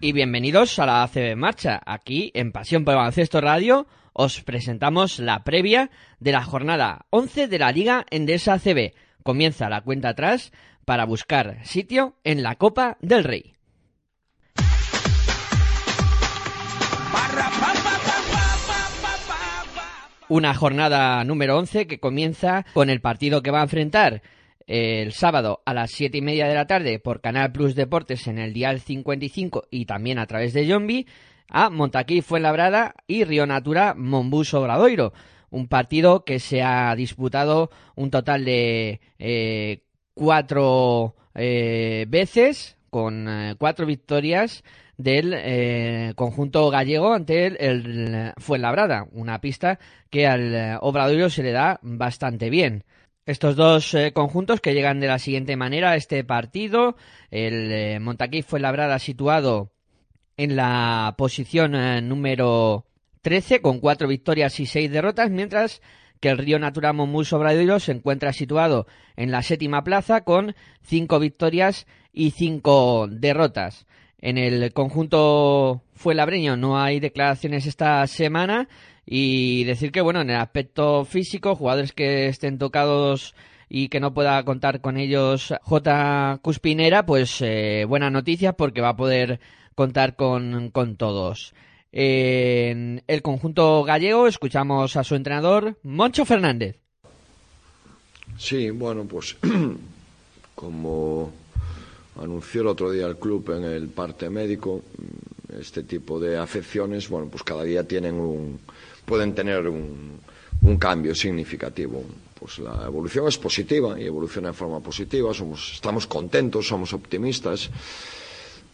y bienvenidos a la ACB Marcha. Aquí en Pasión por Baloncesto Radio os presentamos la previa de la jornada 11 de la Liga Endesa ACB. Comienza la cuenta atrás para buscar sitio en la Copa del Rey. Una jornada número 11 que comienza con el partido que va a enfrentar el sábado a las siete y media de la tarde por Canal Plus Deportes en el Dial 55 y también a través de Yombi a Montaquí Fuenlabrada y Río Natura Monbus Obradoiro. Un partido que se ha disputado un total de eh, cuatro eh, veces con eh, cuatro victorias del eh, conjunto gallego ante el, el Fuenlabrada, una pista que al Obradoiro se le da bastante bien. Estos dos eh, conjuntos que llegan de la siguiente manera a este partido, el eh, Montaquí Fuenlabrada situado en la posición eh, número 13 con cuatro victorias y seis derrotas, mientras que el Río Natura Monbus Obradoiro se encuentra situado en la séptima plaza con cinco victorias y cinco derrotas. En el conjunto fuelabreño no hay declaraciones esta semana y decir que, bueno, en el aspecto físico, jugadores que estén tocados y que no pueda contar con ellos J. Cuspinera, pues eh, buenas noticias porque va a poder contar con, con todos. En el conjunto gallego escuchamos a su entrenador, Moncho Fernández. Sí, bueno, pues como anunció el otro día el club en el parte médico, este tipo de afecciones, bueno, pues cada día tienen un, pueden tener un, un cambio significativo. Pues la evolución es positiva y evoluciona de forma positiva. Somos, estamos contentos, somos optimistas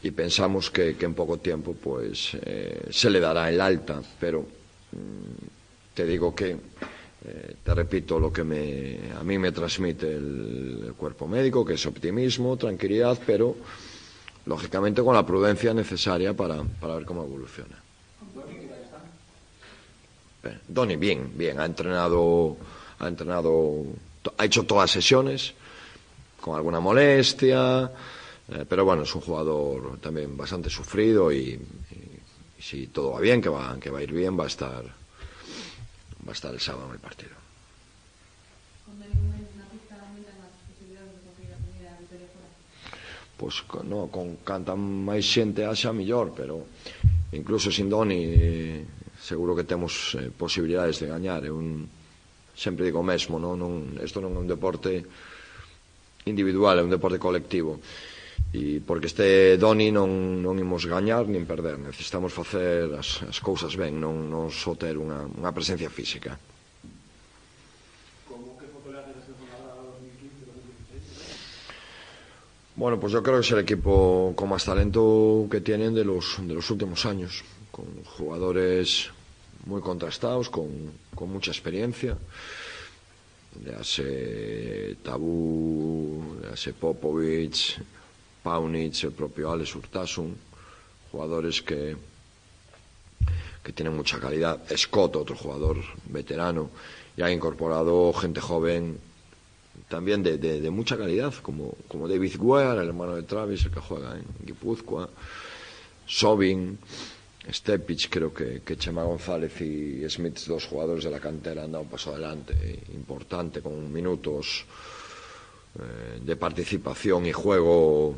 y pensamos que, en poco tiempo pues eh, se le dará el alta. Pero mmm, te digo que eh, te repito lo que me, a mí me transmite el, el cuerpo médico, que es optimismo, tranquilidad, pero lógicamente con la prudencia necesaria para, para ver cómo evoluciona. Doni bien, bien, ha entrenado, ha entrenado, ha hecho todas sesiones con alguna molestia, eh, pero bueno, es un jugador también bastante sufrido y, si todo va bien, que va, que va a ir bien, va a estar, va a estar el sábado en el partido. Pois no, con canta máis xente haxa mellor, pero incluso sin Doni eh, seguro que temos eh, posibilidades de gañar. É un, sempre digo o mesmo, non? non isto non é un deporte individual, é un deporte colectivo. E porque este Doni non, non imos gañar nin perder, necesitamos facer as, as cousas ben, non, non só ter unha, unha presencia física. Bueno, pues yo creo que es el equipo con más talento que tienen de los, de los últimos años. Con jugadores muy contrastados, con, con mucha experiencia. Ya sé Tabú, ya sé Popovic, Paunic, el propio Alex Urtasun, jugadores que, que tienen mucha calidad. Scott, otro jugador veterano, y ha incorporado gente joven también de, de, mucha calidad, como, como David Guerra, el hermano de Travis, el que juega en Guipúzcoa, Sobin, Stepic, creo que, que Chema González y Smith, dos jugadores de la cantera, han dado un paso adelante importante, con minutos eh, de participación y juego,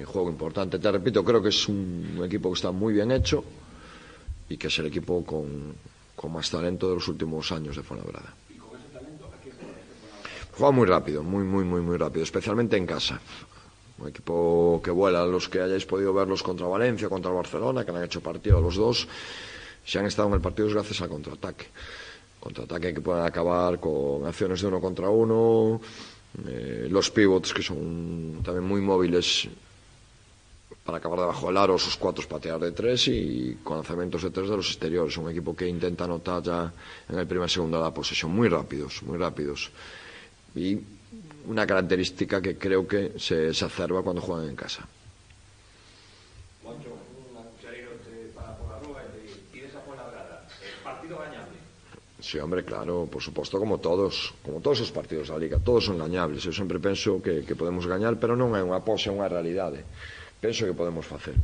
y juego importante. Te repito, creo que es un equipo que está muy bien hecho y que es el equipo con, con más talento de los últimos años de Fuenlabrada. Juega muy rápido, muy, muy, muy, muy rápido, especialmente en casa. Un equipo que vuela, los que hayáis podido verlos contra Valencia, contra Barcelona, que han hecho partido los dos, se han estado en el partido gracias al contraataque. Contraataque que pueden acabar con acciones de uno contra uno, eh, los pivots que son también muy móviles para acabar debajo del aro, sus cuatro patear de tres y con lanzamientos de tres de los exteriores. Un equipo que intenta anotar ya en el primer segundo de la posesión, muy rápidos, muy rápidos y una característica que creo que se exacerba cuando juegan en casa. Sí, hombre, claro, por suposto, como todos, como todos os partidos da Liga, todos son gañables. Eu sempre penso que, que podemos gañar, pero non é unha pose, é unha realidade. Penso que podemos facer.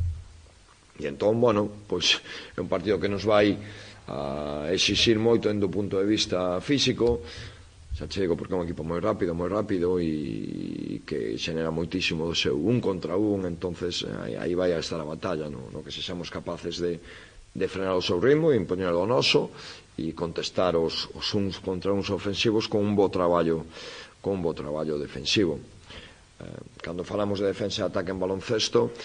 E entón, bueno, pois é un partido que nos vai a exixir moito en do punto de vista físico, xa chego porque é un equipo moi rápido, moi rápido e que xenera moitísimo do seu un contra un, entonces eh, aí vai a estar a batalla, no, no que se sexamos capaces de, de frenar o seu ritmo e impoñer o noso e contestar os, os uns contra uns ofensivos con un bo traballo con un bo traballo defensivo. Eh, cando falamos de defensa e ataque en baloncesto,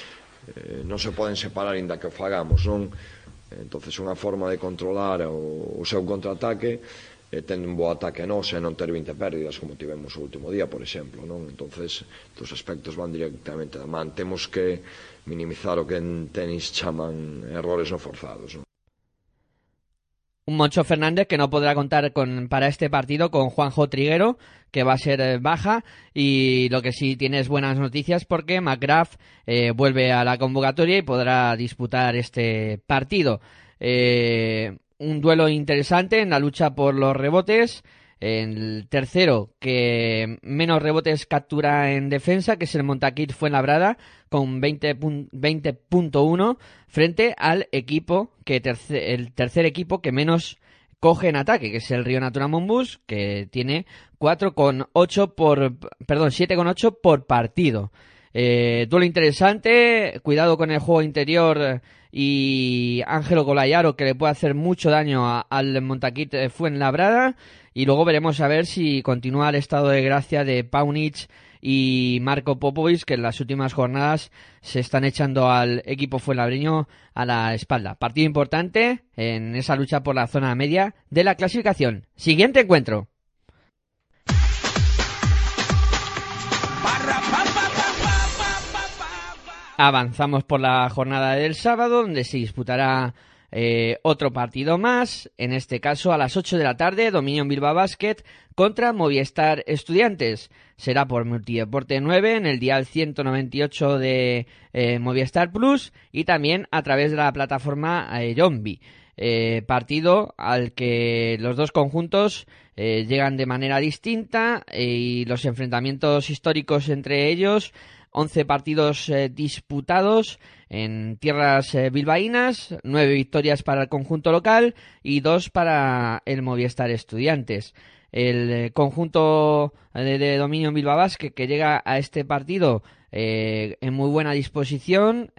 eh, non se poden separar inda que o fagamos, non? Entonces, unha forma de controlar o, o seu contraataque eh, un bo ataque nos e non ter 20 pérdidas como tivemos o último día, por exemplo non? entonces os aspectos van directamente da man temos que minimizar o que en tenis chaman errores non forzados un Moncho Fernández que no podrá contar con, para este partido con Juanjo Triguero, que va a ser eh, baja, y lo que sí tiene es buenas noticias porque McGrath eh, vuelve a la convocatoria y podrá disputar este partido. Eh, un duelo interesante en la lucha por los rebotes. El tercero, que menos rebotes captura en defensa, que es el Montaquit Fuenlabrada, con 20.1 20 frente al equipo, que el tercer equipo que menos coge en ataque, que es el Río Natura Monbus, que tiene 4,8 por, perdón, 7,8 por partido. Eh, duelo interesante, cuidado con el juego interior y Ángelo Colayaro que le puede hacer mucho daño al Montaquit Fuenlabrada y luego veremos a ver si continúa el estado de gracia de Paunich y Marco Popovic, que en las últimas jornadas se están echando al equipo fuenlabreño a la espalda. Partido importante en esa lucha por la zona media de la clasificación. Siguiente encuentro. Avanzamos por la jornada del sábado, donde se disputará eh, otro partido más, en este caso a las 8 de la tarde, Dominion Bilbao Basket contra Movistar Estudiantes. Será por Multideporte 9 en el dial 198 de eh, Movistar Plus y también a través de la plataforma eh, eh partido al que los dos conjuntos llegan de manera distinta y los enfrentamientos históricos entre ellos 11 partidos disputados en tierras eh, bilbaínas, nueve victorias para el conjunto local y dos para el Movistar Estudiantes. El eh, conjunto de, dominio en Bilbao Basque que llega a este partido eh, en muy buena disposición,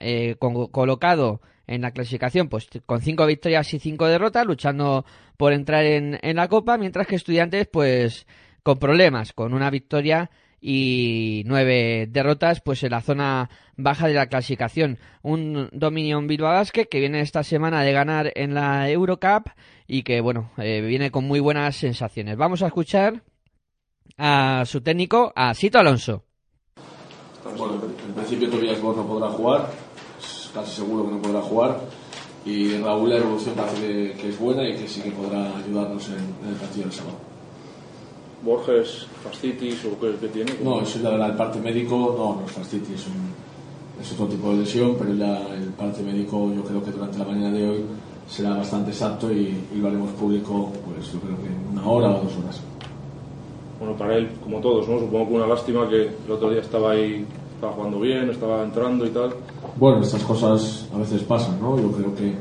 colocado en la clasificación pues con cinco victorias y cinco derrotas, luchando por entrar en, en la Copa, mientras que Estudiantes pues con problemas, con una victoria y nueve derrotas pues en la zona baja de la clasificación. Un Dominion Bilbao Basket que viene esta semana de ganar en la Eurocup y que bueno, eh, viene con muy buenas sensaciones. Vamos a escuchar a su técnico, a Sito Alonso. Bueno, en principio Tobias Born no podrá jugar, casi seguro que no podrá jugar. Y Raúl la evolución parece que, es buena y que sí que podrá ayudarnos en, el partido del sábado. Borges, fascitis o qué, qué tiene? No, eso ya el parte médico, no, no es fascitis, es, un, es otro tipo de lesión, pero ya el parte médico yo creo que durante la mañana de hoy será bastante exacto y, lo haremos público, pues yo creo que en una hora o dos horas. Bueno, para él, como todos, ¿no? Supongo que una lástima que el otro día estaba ahí, estaba jugando bien, estaba entrando y tal. Bueno, estas cosas a veces pasan, ¿no? Yo creo que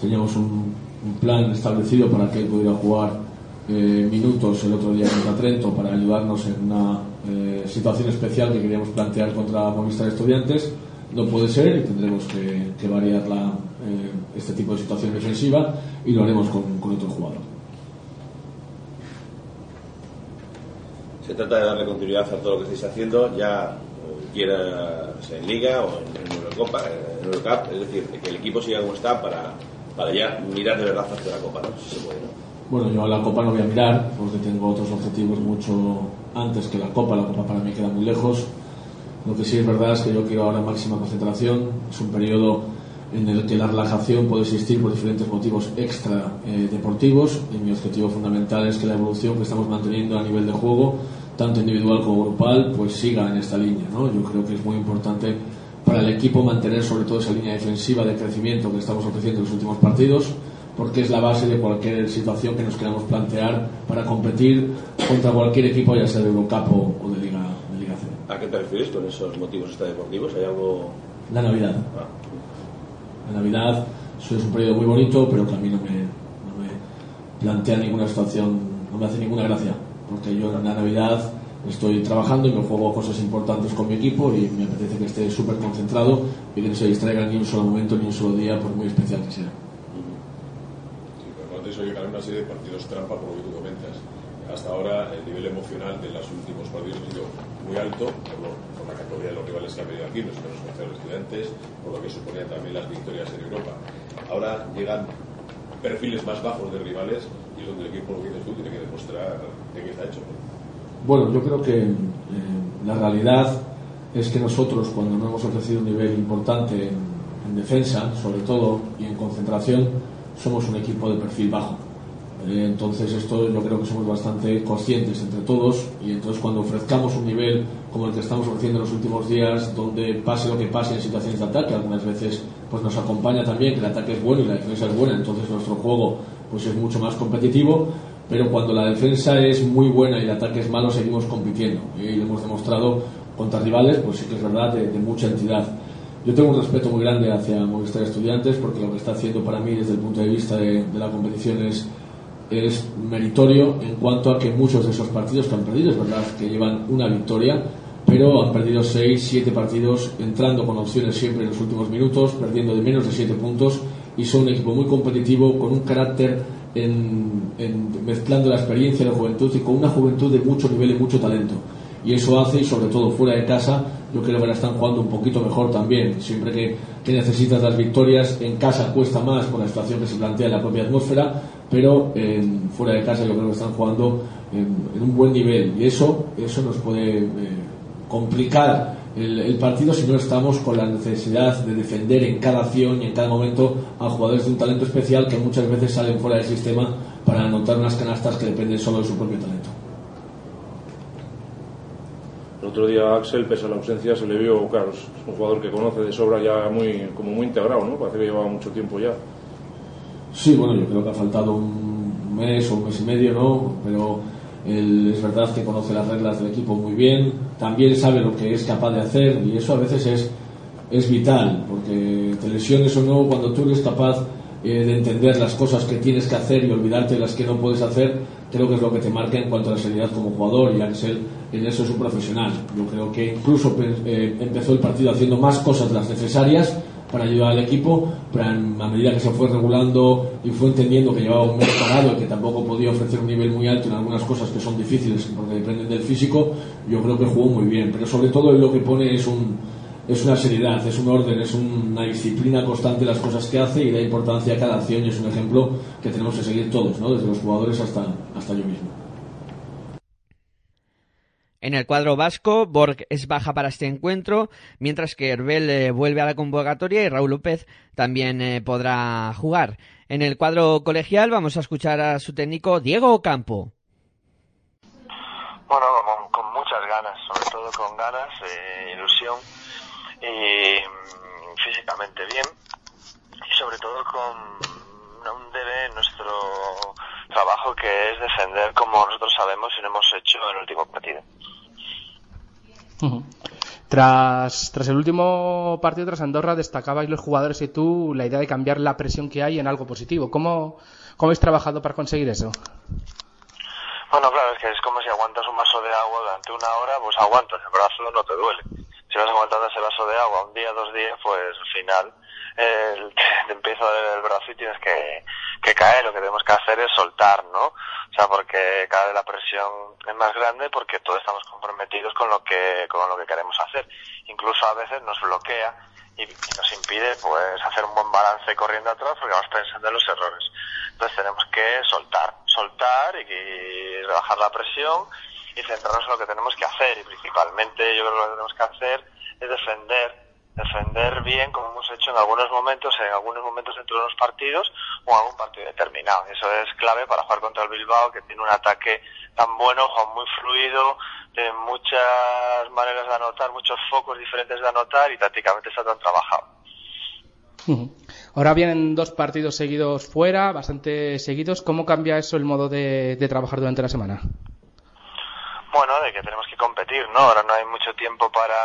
teníamos un, un plan establecido para que él pudiera jugar eh, minutos el otro día contra Trento para ayudarnos en una eh, situación especial que queríamos plantear contra Movistar Estudiantes. No puede ser y tendremos que, variar la, eh, este tipo de situación defensiva y lo haremos con, otro jugador. Se trata de darle continuidad a todo lo que estáis haciendo, ya quiera en Liga o en, Eurocopa, en Eurocup, es decir, que el equipo siga como está para, para ya mirar de verdad hacia la Copa, ¿no? Si se puede, ¿no? Bueno, yo a la Copa no voy a mirar porque tengo otros objetivos mucho antes que la Copa. La Copa para mí queda muy lejos. Lo que sí es verdad es que yo quiero ahora máxima concentración. Es un periodo en el que la relajación puede existir por diferentes motivos extra eh, deportivos y mi objetivo fundamental es que la evolución que estamos manteniendo a nivel de juego, tanto individual como grupal, pues siga en esta línea. ¿no? Yo creo que es muy importante para el equipo mantener sobre todo esa línea defensiva de crecimiento que estamos ofreciendo en los últimos partidos porque es la base de cualquier situación que nos queramos plantear para competir contra cualquier equipo, ya sea de Eurocup o, de Liga, de Liga C. ¿A qué te refieres con esos motivos extradeportivos? ¿Hay algo...? La Navidad. Ah. La Navidad es un periodo muy bonito, pero que a mí no me, no me plantea ninguna situación, no me hace ninguna gracia, porque yo en la Navidad estoy trabajando y me juego cosas importantes con mi equipo y me apetece que esté súper concentrado y que no se distraiga ni un solo momento ni un solo día, por muy especial que sea. Pero antes hoy una serie de partidos trampa, por lo que tú comentas. Hasta ahora el nivel emocional de los últimos partidos ha sido muy alto, por, por la categoría de los rivales que ha venido aquí, los los estudiantes, por lo que suponían también las victorias en Europa. Ahora llegan perfiles más bajos de rivales y es donde el equipo, lo que dices tú, tiene que demostrar de qué está hecho. Bueno, yo creo que eh, la realidad es que nosotros, cuando no hemos ofrecido un nivel importante en, defensa, sobre todo, y en concentración, somos un equipo de perfil bajo. Eh, entonces, esto yo creo que somos bastante conscientes entre todos, y entonces, cuando ofrezcamos un nivel como el que estamos ofreciendo en los últimos días, donde pase lo que pase en situaciones de ataque, algunas veces pues nos acompaña también que el ataque es bueno y la defensa es buena, entonces nuestro juego pues es mucho más competitivo pero cuando la defensa es muy buena y el ataque es malo, seguimos compitiendo. Y lo hemos demostrado contra rivales, pues sí que es verdad, de, mucha entidad. Yo tengo un respeto muy grande hacia Movistar Estudiantes porque lo que está haciendo para mí desde el punto de vista de, la competición es, es meritorio en cuanto a que muchos de esos partidos que han perdido, es verdad que llevan una victoria, pero han perdido 6, 7 partidos entrando con opciones siempre en los últimos minutos, perdiendo de menos de 7 puntos y son un equipo muy competitivo con un carácter en, mezclando la experiencia de la juventud y con una juventud de mucho nivel y mucho talento. Y eso hace, y sobre todo fuera de casa, yo creo que la están jugando un poquito mejor también. Siempre que, necesitas las victorias, en casa cuesta más por la situación que se plantea en la propia atmósfera, pero fuera de casa yo creo que están jugando en, un buen nivel. Y eso, eso nos puede eh, complicar el, partido si no estamos con la necesidad de defender en cada acción y en cada momento a jugadores de un talento especial que muchas veces salen fuera del sistema para anotar unas canastas que dependen solo de su propio talento. Otro día Axel, pese a la ausencia, se le vio, claro, es un jugador que conoce de sobra ya muy, como muy integrado, ¿no? Parece que llevaba mucho tiempo ya. Sí, bueno, yo creo que ha faltado un mes o un mes y medio, ¿no? Pero él es verdad que conoce las reglas del equipo muy bien, también sabe lo que es capaz de hacer y eso a veces es, es vital, porque te lesiones o no, cuando tú eres capaz eh, de entender las cosas que tienes que hacer y olvidarte de las que no puedes hacer, creo que es lo que te marca en cuanto a la seriedad como jugador y Axel en eso es un profesional. Yo creo que incluso eh, empezó el partido haciendo más cosas de las necesarias para ayudar al equipo, pero a medida que se fue regulando y fue entendiendo que llevaba un mes parado y que tampoco podía ofrecer un nivel muy alto en algunas cosas que son difíciles porque dependen del físico, yo creo que jugó muy bien. Pero sobre todo lo que pone es un es una seriedad, es un orden, es una disciplina constante las cosas que hace y da importancia a cada acción y es un ejemplo que tenemos que seguir todos, ¿no? desde los jugadores hasta, hasta yo mismo. En el cuadro vasco, Borg es baja para este encuentro, mientras que Herbel eh, vuelve a la convocatoria y Raúl López también eh, podrá jugar. En el cuadro colegial vamos a escuchar a su técnico Diego Ocampo. Bueno, con, muchas ganas, sobre todo con ganas, eh, ilusión y mm, físicamente bien y sobre todo con un debe nuestro trabajo que es defender como nosotros sabemos y lo hemos hecho en el último partido. Tras, tras el último partido tras Andorra destacabais los jugadores y tú la idea de cambiar la presión que hay en algo positivo. ¿Cómo, cómo habéis trabajado para conseguir eso? Bueno, claro, es que es como si aguantas un vaso de agua durante una hora, pues aguantas, el brazo no te duele. Si vas aguantando ese vaso de agua un día, dos días, pues al final eh, te empieza a doler el brazo y tienes que, que caer. Lo que tenemos que hacer es soltar, ¿no? O sea, porque cada vez la presión es más grande porque todos estamos comprometidos con lo que, con lo que queremos hacer. Incluso a veces nos bloquea y, nos impide pues hacer un buen balance corriendo atrás porque vamos pensando en los errores. Entonces tenemos que soltar, soltar y, y rebajar la presión y centrarnos en lo que tenemos que hacer y principalmente yo creo que lo que tenemos que hacer es defender defender bien como hemos hecho en algunos momentos, en algunos momentos dentro de los partidos o en algún partido determinado. Eso es clave para jugar contra el Bilbao, que tiene un ataque tan bueno, muy fluido, de muchas maneras de anotar, muchos focos diferentes de anotar y tácticamente está tan trabajado. Ahora vienen dos partidos seguidos fuera, bastante seguidos. ¿Cómo cambia eso el modo de, trabajar durante la semana? Bueno, de que tenemos que competir, ¿no? Ahora no hay mucho tiempo para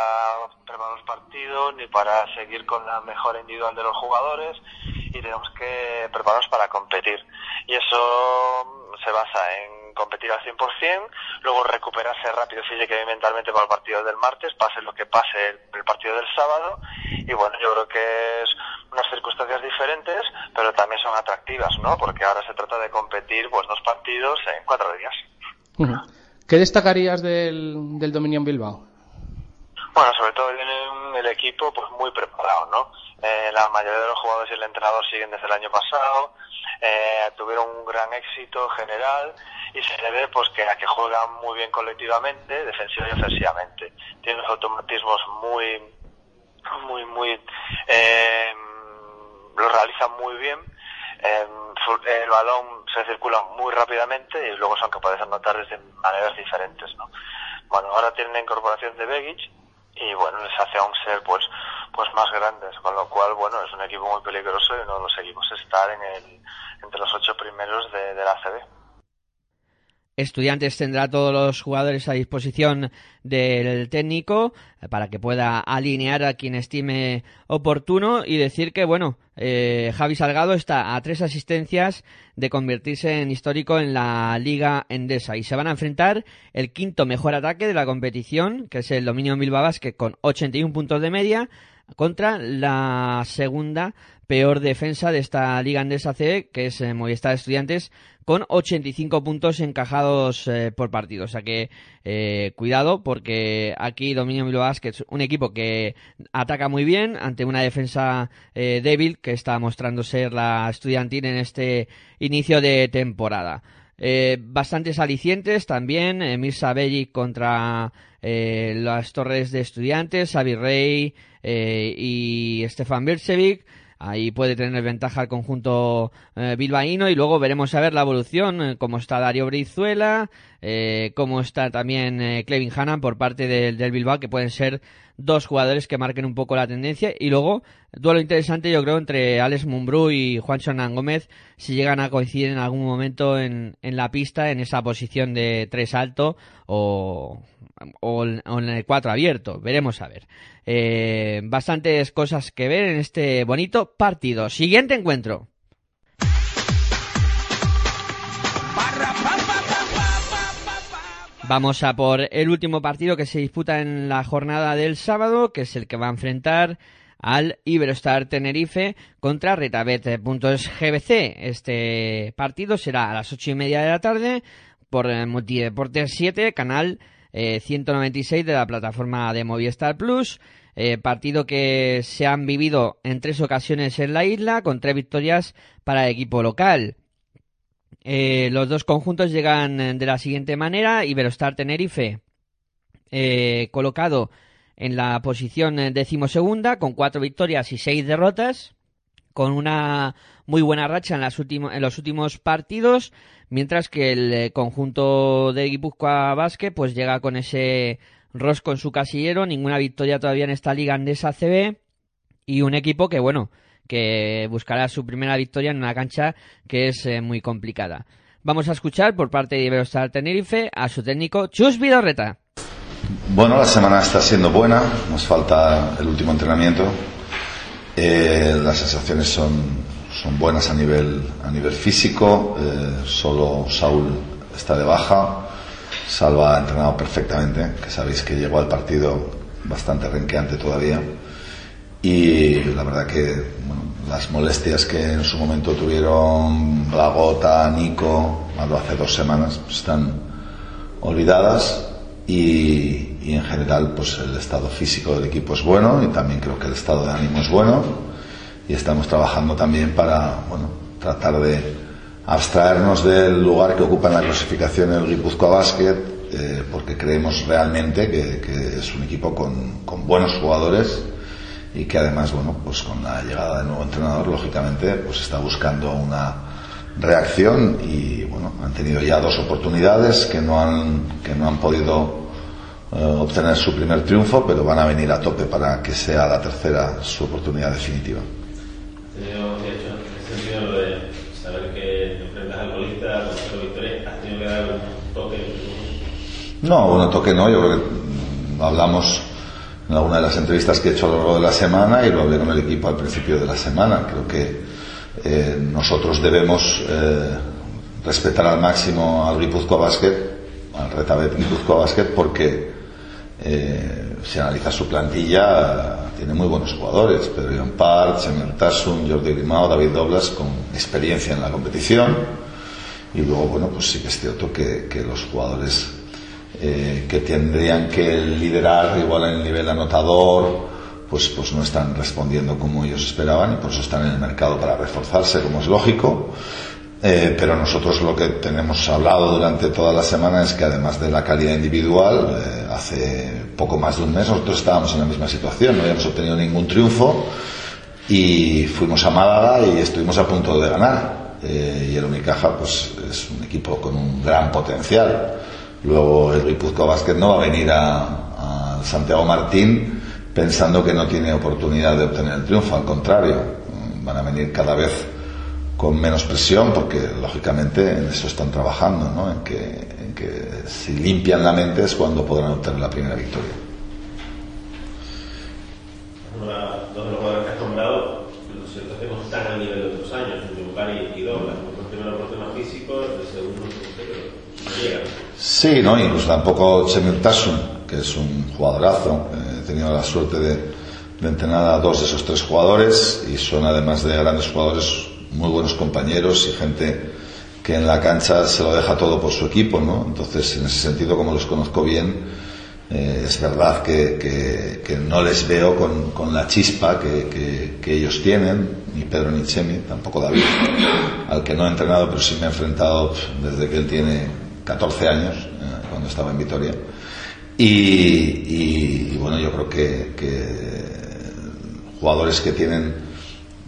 preparar los partidos ni para seguir con la mejora individual de los jugadores y tenemos que prepararnos para competir. Y eso se basa en competir al 100%, luego recuperarse rápido física y mentalmente para el partido del martes, pase lo que pase el, partido del sábado. Y bueno, yo creo que es unas circunstancias diferentes, pero también son atractivas, ¿no? Porque ahora se trata de competir pues dos partidos en cuatro días. ¿Qué destacarías del, del dominio en Bilbao? Bueno, sobre todo viene el equipo pues muy preparado, ¿no? Eh, la mayoría de los jugadores y el entrenador siguen desde el año pasado, eh, tuvieron un gran éxito general y se debe pues que a que juegan muy bien colectivamente, defensiva y ofensivamente. Tienen unos automatismos muy, muy, muy eh, lo realizan muy bien. Eh, el balón se circula muy rápidamente y luego son capaces de anotar desde maneras diferentes. ¿no? Bueno, ahora tienen la incorporación de Begic y bueno, les hace aún ser pues pues más grandes, con lo cual bueno, es un equipo muy peligroso y uno de los equipos estar en el, entre los ocho primeros de, de la ACB. Estudiantes tendrá todos los jugadores a disposición del técnico para que pueda alinear a quien estime oportuno y decir que, bueno, eh, Javi Salgado está a tres asistencias de convertirse en histórico en la Liga Endesa y se van a enfrentar el quinto mejor ataque de la competición, que es el Dominio Bilbao Basket con 81 puntos de media, contra la segunda peor defensa de esta Liga Andesa C, que es eh, Movistar Estudiantes, con 85 puntos encajados eh, por partido. O sea que eh, cuidado porque aquí Dominio que es un equipo que ataca muy bien ante una defensa débil que está mostrando ser la estudiantil en este inicio de temporada. Bastantes alicientes también, Mirza Bellic contra las torres de estudiantes, Xavi Rey y Stefan Bircevic. Ahí puede tener ventaja el conjunto eh, bilbaíno y luego veremos a ver la evolución, eh, cómo está Dario Brizuela, eh, cómo está también eh, Clevin Hannan por parte del, Bilbao, que pueden ser dos jugadores que marquen un poco la tendencia. Y luego, duelo interesante yo creo entre Alex Mumbrú y Juan Hernán Gómez, si llegan a coincidir en algún momento en, la pista, en esa posición de tres alto o, en el cuatro abierto. Veremos a ver. Eh, bastantes cosas que ver en este bonito partido. Siguiente encuentro. Vamos a por el último partido que se disputa en la jornada del sábado, que es el que va a enfrentar al Iberostar Tenerife contra Retabet.gbc. Este partido será a las ocho y media de la tarde por Multideportes 7, canal 196 eh, de la plataforma de Movistar Plus. Eh, partido que se han vivido en tres ocasiones en la isla, con tres victorias para el equipo local. Eh, los dos conjuntos llegan eh, de la siguiente manera. Iberostar Tenerife eh, colocado en la posición decimosegunda con cuatro victorias y seis derrotas, con una muy buena racha en, los últimos partidos, mientras que el conjunto de Guipúzcoa Basque pues llega con ese rosco en su casillero, ninguna victoria todavía en esta liga andesa CB y un equipo que bueno, que buscará su primera victoria en una cancha que es eh, muy complicada. Vamos a escuchar por parte de Iberostar Tenerife a su técnico Chus Vidorreta. Bueno, la semana está siendo buena, nos falta el último entrenamiento. Eh, las sensaciones son, son buenas a nivel, a nivel físico, eh, solo Saúl está de baja. Salva ha entrenado perfectamente, que sabéis que llegó al partido bastante renqueante todavía y la verdad que las molestias que en su momento tuvieron la gota, Nico, hace dos semanas, pues están olvidadas. Y, y, en general pues el estado físico del equipo es bueno y también creo que el estado de ánimo es bueno. Y estamos trabajando también para bueno, tratar de abstraernos del lugar que ocupa en la clasificación el Guipúzcoa Basket eh, porque creemos realmente que, que es un equipo con, con buenos jugadores y que además, bueno, pues con la llegada del nuevo entrenador, lógicamente, pues está buscando una reacción y bueno, han tenido ya dos oportunidades que no han, que no han podido eh, obtener su primer triunfo, pero van a venir a tope para que sea la tercera su oportunidad definitiva. tenido, de hecho, en ese sentido lo de saber que enfrentas al colista con cero victoria, ¿has tenido que dar un toque? No, bueno, toque no, yo creo que hablamos en alguna de las entrevistas que he hecho a lo largo de la semana y lo hablé con el equipo al principio de la semana. Creo que eh, nosotros debemos eh, respetar al máximo al Guipúzcoa Basket, al Retabet Guipúzcoa Basket, porque eh, si analiza su plantilla tiene muy buenos jugadores, Pedro Ion Part, Semir Tassun, Jordi Grimao, David Doblas, con experiencia en la competición. Y luego, bueno, pues sí que es cierto que los jugadores eh, que tendrían que liderar igual en el nivel anotador, pues, pues no están respondiendo como ellos esperaban y por eso están en el mercado para reforzarse, como es lógico. Eh, pero nosotros lo que tenemos hablado durante toda la semana es que además de la calidad individual, eh, hace poco más de un mes nosotros estábamos en la misma situación, no habíamos obtenido ningún triunfo y fuimos a Málaga y estuvimos a punto de ganar. Y el Unicaja pues es un equipo con un gran potencial. Luego el Guipúzcoa Basket no va a venir a, Santiago Martín pensando que no tiene oportunidad de obtener el triunfo, al contrario, van a venir cada vez con menos presión porque lógicamente en eso están trabajando, ¿no? en, que, si limpian la mente es cuando podrán obtener la primera victoria de los jugadores que has nombrado, lo cierto es que no están al nivel de otros años, Yungari y Douglas, el primero por temas físicos, el segundo pero no llegan. Sí, ¿no? incluso tampoco Chemir Tassun, que es un jugadorazo, eh, he tenido la suerte de, entrenar a dos de esos tres jugadores y son además de grandes jugadores muy buenos compañeros y gente que en la cancha se lo deja todo por su equipo, ¿no? Entonces, en ese sentido, como los conozco bien, eh, es verdad que, no les veo con, con la chispa que, ellos tienen, ni Pedro ni Chemi, tampoco David, al que no he entrenado, pero sí me he enfrentado desde que él tiene 14 años, eh, cuando estaba en Vitoria. Y, y, bueno, yo creo que, que jugadores que tienen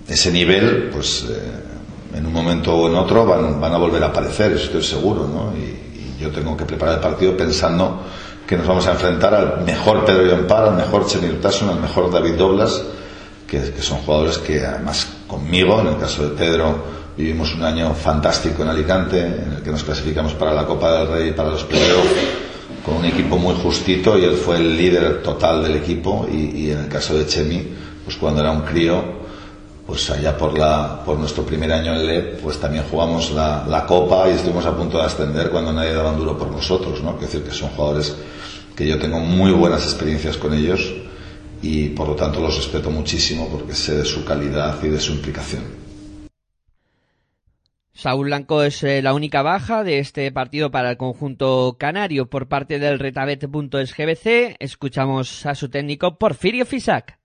ese nivel, pues eh, en un momento o en otro van, van, a volver a aparecer, eso estoy seguro, ¿no? Y, yo tengo que preparar el partido pensando que nos vamos a enfrentar al mejor Pedro Yompar, al mejor Chenil Tasson, al mejor David Doblas, que, que, son jugadores que además conmigo, en el caso de Pedro, vivimos un año fantástico en Alicante, en el que nos clasificamos para la Copa del Rey y para los playoffs con un equipo muy justito y él fue el líder total del equipo y, en el caso de Chemi, pues cuando era un crío, pues allá por, la, por nuestro primer año en LE, pues también jugamos la, la, Copa y estuvimos a punto de ascender cuando nadie daba duro por nosotros, ¿no? Es decir, que son jugadores que yo tengo muy buenas experiencias con ellos y por lo tanto los respeto muchísimo porque sé de su calidad y de su implicación. Saúl Blanco es eh, la única baja de este partido para el conjunto canario por parte del retabet.sgbc. Escuchamos a su técnico Porfirio Fisac.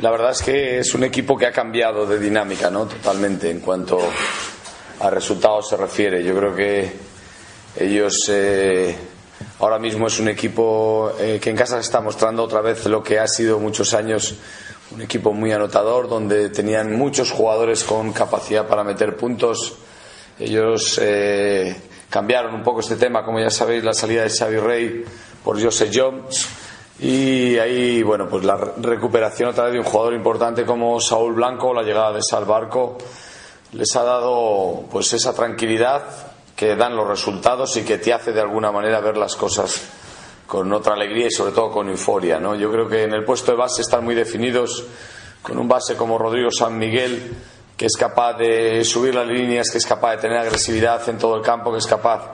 La verdad es que es un equipo que ha cambiado de dinámica, ¿no? Totalmente en cuanto a resultados se refiere. Yo creo que ellos eh, ahora mismo es un equipo eh, que en casa está mostrando otra vez lo que ha sido muchos años un equipo muy anotador, donde tenían muchos jugadores con capacidad para meter puntos. Ellos eh, cambiaron un poco este tema, como ya sabéis, la salida de Xavi Rey por Jose Jones y ahí, bueno, pues la recuperación otra vez de un jugador importante como Saúl Blanco, la llegada de Salvarco, les ha dado pues esa tranquilidad que dan los resultados y que te hace de alguna manera ver las cosas con otra alegría y sobre todo con euforia, ¿no? Yo creo que en el puesto de base están muy definidos con un base como Rodrigo San Miguel que es capaz de subir las líneas, que es capaz de tener agresividad en todo el campo, que es capaz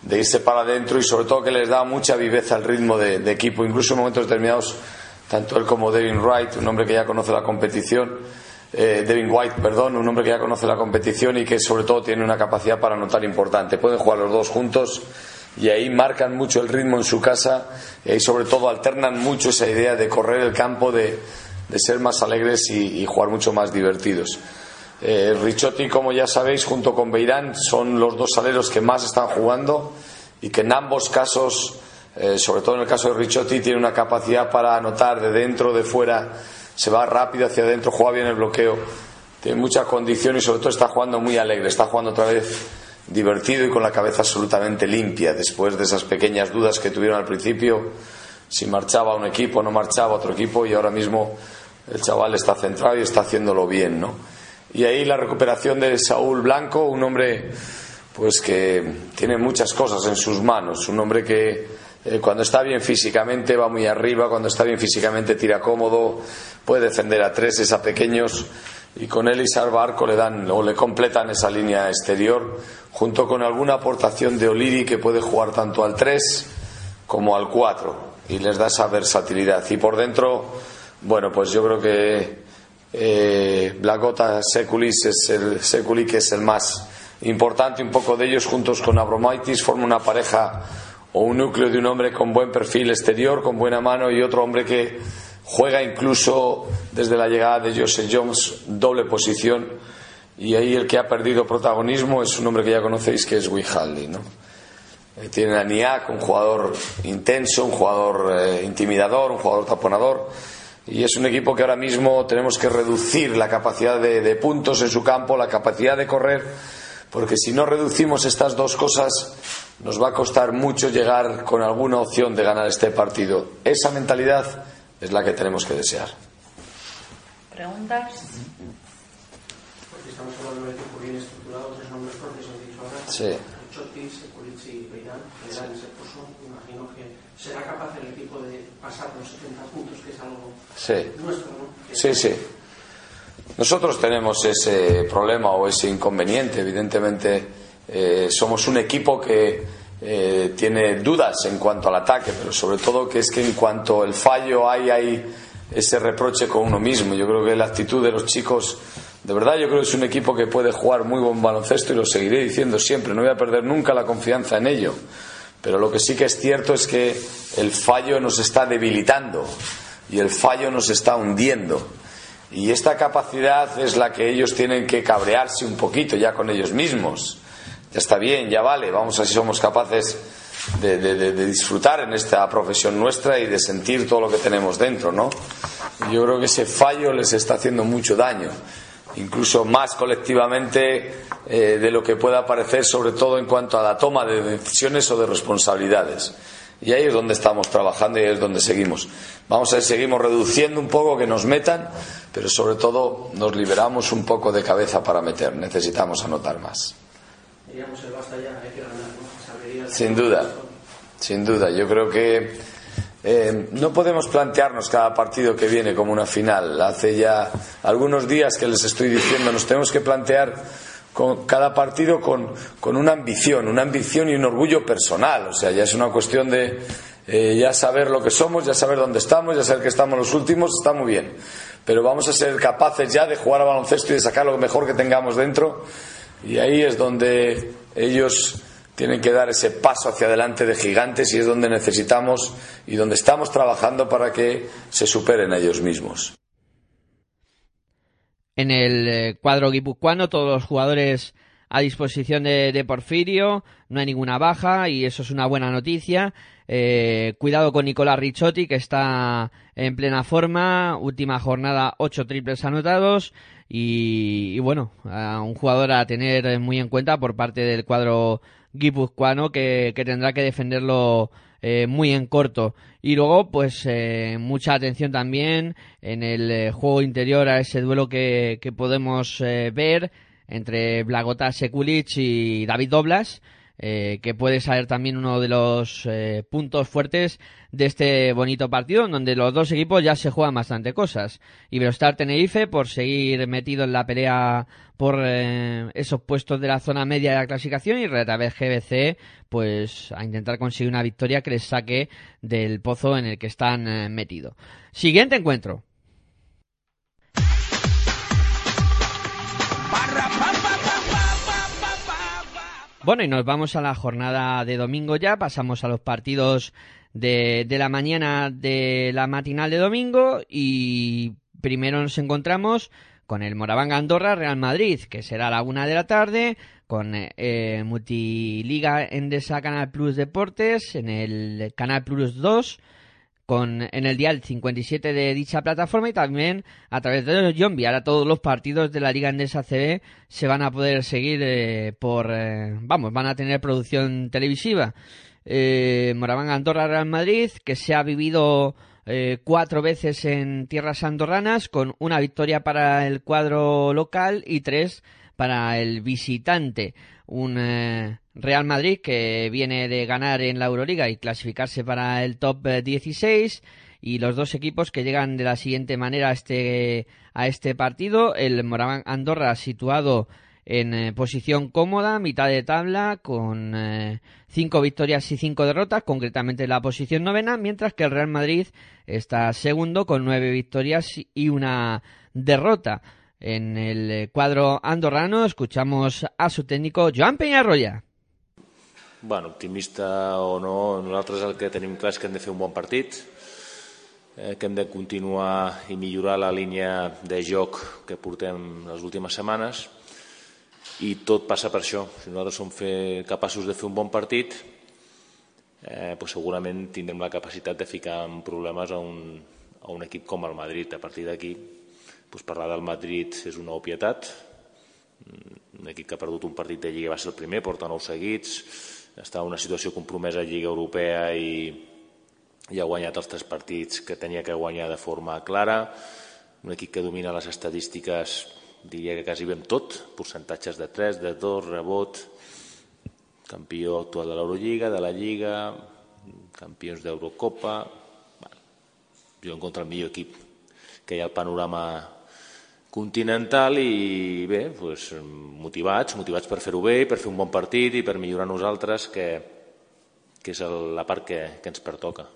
de irse para adentro y sobre todo que les da mucha viveza al ritmo de, equipo, incluso en momentos determinados, tanto él como Devin Wright, un hombre que ya conoce la competición, eh, Devin White, perdón, un hombre que ya conoce la competición y que sobre todo tiene una capacidad para anotar importante. Pueden jugar los dos juntos y ahí marcan mucho el ritmo en su casa y sobre todo alternan mucho esa idea de correr el campo, de, de ser más alegres y, y jugar mucho más divertidos. Eh, Richotti, como ya sabéis, junto con Beirán, son los dos aleros que más están jugando y que en ambos casos, eh, sobre todo en el caso de Richotti, tiene una capacidad para anotar de dentro, de fuera, se va rápido hacia adentro, juega bien el bloqueo, tiene mucha condición y sobre todo está jugando muy alegre, está jugando otra vez divertido y con la cabeza absolutamente limpia, después de esas pequeñas dudas que tuvieron al principio, si marchaba un equipo, no marchaba otro equipo y ahora mismo el chaval está centrado y está haciéndolo bien, ¿no? Y ahí la recuperación de Saúl Blanco, un hombre pues que tiene muchas cosas en sus manos, un hombre que eh, cuando está bien físicamente va muy arriba, cuando está bien físicamente tira cómodo, puede defender a tres, a pequeños y con él y Sarbarco le dan o le completan esa línea exterior junto con alguna aportación de Oliri que puede jugar tanto al 3 como al 4 y les da esa versatilidad. Y por dentro bueno pues yo creo que eh, Blagota Sekulis es el Sekulik es el más importante un poco de ellos juntos con Abromaitis forma una pareja o un núcleo de un hombre con buen perfil exterior con buena mano y otro hombre que juega incluso desde la llegada de Joseph Jones doble posición y ahí el que ha perdido protagonismo es un hombre que ya conocéis que es Wihaldi ¿no? Eh, tienen a Niak, un jugador intenso, un jugador eh, intimidador, un jugador taponador y es un equipo que ahora mismo tenemos que reducir la capacidad de, de puntos en su campo, la capacidad de correr porque si no reducimos estas dos cosas nos va a costar mucho llegar con alguna opción de ganar este partido. Esa mentalidad es la que tenemos que desear. ¿Preguntas? Estamos hablando de un equipo bien estructurado, tres nombres propios, han dicho ahora. Sí. Chotis, Seculici y Beirán, Beirán ese pozo, me imagino que será capaz el equipo de pasar los 70 puntos, que es algo Sí. nuestro, ¿no? Que Sí, sí. Nosotros tenemos ese problema o ese inconveniente. Evidentemente, eh, somos un equipo que eh, tiene dudas en cuanto al ataque, pero sobre todo que es que en cuanto al fallo hay, hay ese reproche con uno mismo. Yo creo que la actitud de los chicos, de verdad, yo creo que es un equipo que puede jugar muy buen baloncesto y lo seguiré diciendo siempre. No voy a perder nunca la confianza en ello. Pero lo que sí que es cierto es que el fallo nos está debilitando y el fallo nos está hundiendo. Y esta capacidad es la que ellos tienen que cabrearse un poquito ya con ellos mismos. Ya está bien, ya vale, vamos a ver si somos capaces de, de- disfrutar en esta profesión nuestra y de sentir todo lo que tenemos dentro, ¿no? Yo creo que ese fallo les está haciendo mucho daño, incluso más colectivamente eh, de lo que pueda parecer, sobre todo en cuanto a la toma de decisiones o de responsabilidades. Y ahí es donde estamos trabajando y ahí es donde seguimos. Vamos a ver, seguimos reduciendo un poco que nos metan, pero sobre todo nos liberamos un poco de cabeza para meter. Necesitamos anotar más. Sin duda, sin duda. Yo creo que eh, no podemos plantearnos cada partido que viene como una final. Hace ya algunos días que les estoy diciendo, nos tenemos que plantear con cada partido con, con una ambición, una ambición y un orgullo personal. O sea, ya es una cuestión de eh, ya saber lo que somos, ya saber dónde estamos, ya saber que estamos los últimos, está muy bien. Pero vamos a ser capaces ya de jugar a baloncesto y de sacar lo mejor que tengamos dentro. Y ahí es donde ellos tienen que dar ese paso hacia adelante de gigantes y es donde necesitamos y donde estamos trabajando para que se superen a ellos mismos. En el eh, cuadro guipuzcoano, todos los jugadores a disposición de, Porfirio, no hay ninguna baja y eso es una buena noticia. Eh, cuidado con Nicolás Ricciotti, que está en plena forma, última jornada, ocho triples anotados y, bueno, un jugador a tener muy en cuenta por parte del cuadro guipuzcoano que, que tendrá que defenderlo eh, muy en corto. Y luego, pues eh, mucha atención también en el eh, juego interior a ese duelo que, que podemos eh, ver entre Blagota Sekulic y David Doblas, eh, que puede ser también uno de los eh, puntos fuertes de este bonito partido, en donde los dos equipos ya se juegan bastante cosas. Iberostar Tenerife por seguir metido en la pelea por eh, esos puestos de la zona media de la clasificación y Retabel GBC pues a intentar conseguir una victoria que les saque del pozo en el que están eh, metidos. Siguiente encuentro. Bueno, y nos vamos a la jornada de domingo ya, pasamos a los partidos de, de la mañana de la matinal de domingo. Y primero nos encontramos con el Moraván Andorra Real Madrid, que será a la una de la tarde, con eh, Multiliga Endesa Canal Plus Deportes, en el Canal Plus 2, con, en el dial 57 de dicha plataforma y también a través de Yombi. Ahora todos los partidos de la Liga Endesa CB se van a poder seguir eh, por, eh, vamos, van a tener producción televisiva. Eh, Moraván Andorra Real Madrid, que se ha vivido eh, cuatro veces en tierras andorranas, con una victoria para el cuadro local y tres para el visitante. Un eh, Real Madrid que viene de ganar en la Euroliga y clasificarse para el top 16 y los dos equipos que llegan de la siguiente manera a este, a este partido. El Moraván Andorra situado en eh, posición cómoda, mitad de tabla, con eh, cinco victorias y cinco derrotas, concretamente en la posición novena, mientras que el Real Madrid está segundo con nueve victorias y una derrota. En el eh, cuadro andorrano escuchamos a su técnico Joan Peñarroya. Bueno, optimista o no, nosaltres el que tenim clar és que hem de fer un bon partit, eh, que hem de continuar i millorar la línia de joc que portem les últimes setmanes i tot passa per això. Si nosaltres som fer, capaços de fer un bon partit, eh, pues segurament tindrem la capacitat de ficar en problemes a un, a un equip com el Madrid. A partir d'aquí, pues parlar del Madrid és una obvietat. Un equip que ha perdut un partit de Lliga va ser el primer, porta nou seguits, està en una situació compromesa a Lliga Europea i, i ha guanyat els tres partits que tenia que guanyar de forma clara. Un equip que domina les estadístiques, diria que quasi ben tot, percentatges de 3, de 2, rebot, campió actual de l'Eurolliga, de la Lliga, campions d'Eurocopa... Bueno, jo encontro el millor equip que hi ha al panorama continental i bé, doncs, motivats, motivats per fer-ho bé, per fer un bon partit i per millorar nosaltres, que, que és el, la part que, que ens pertoca.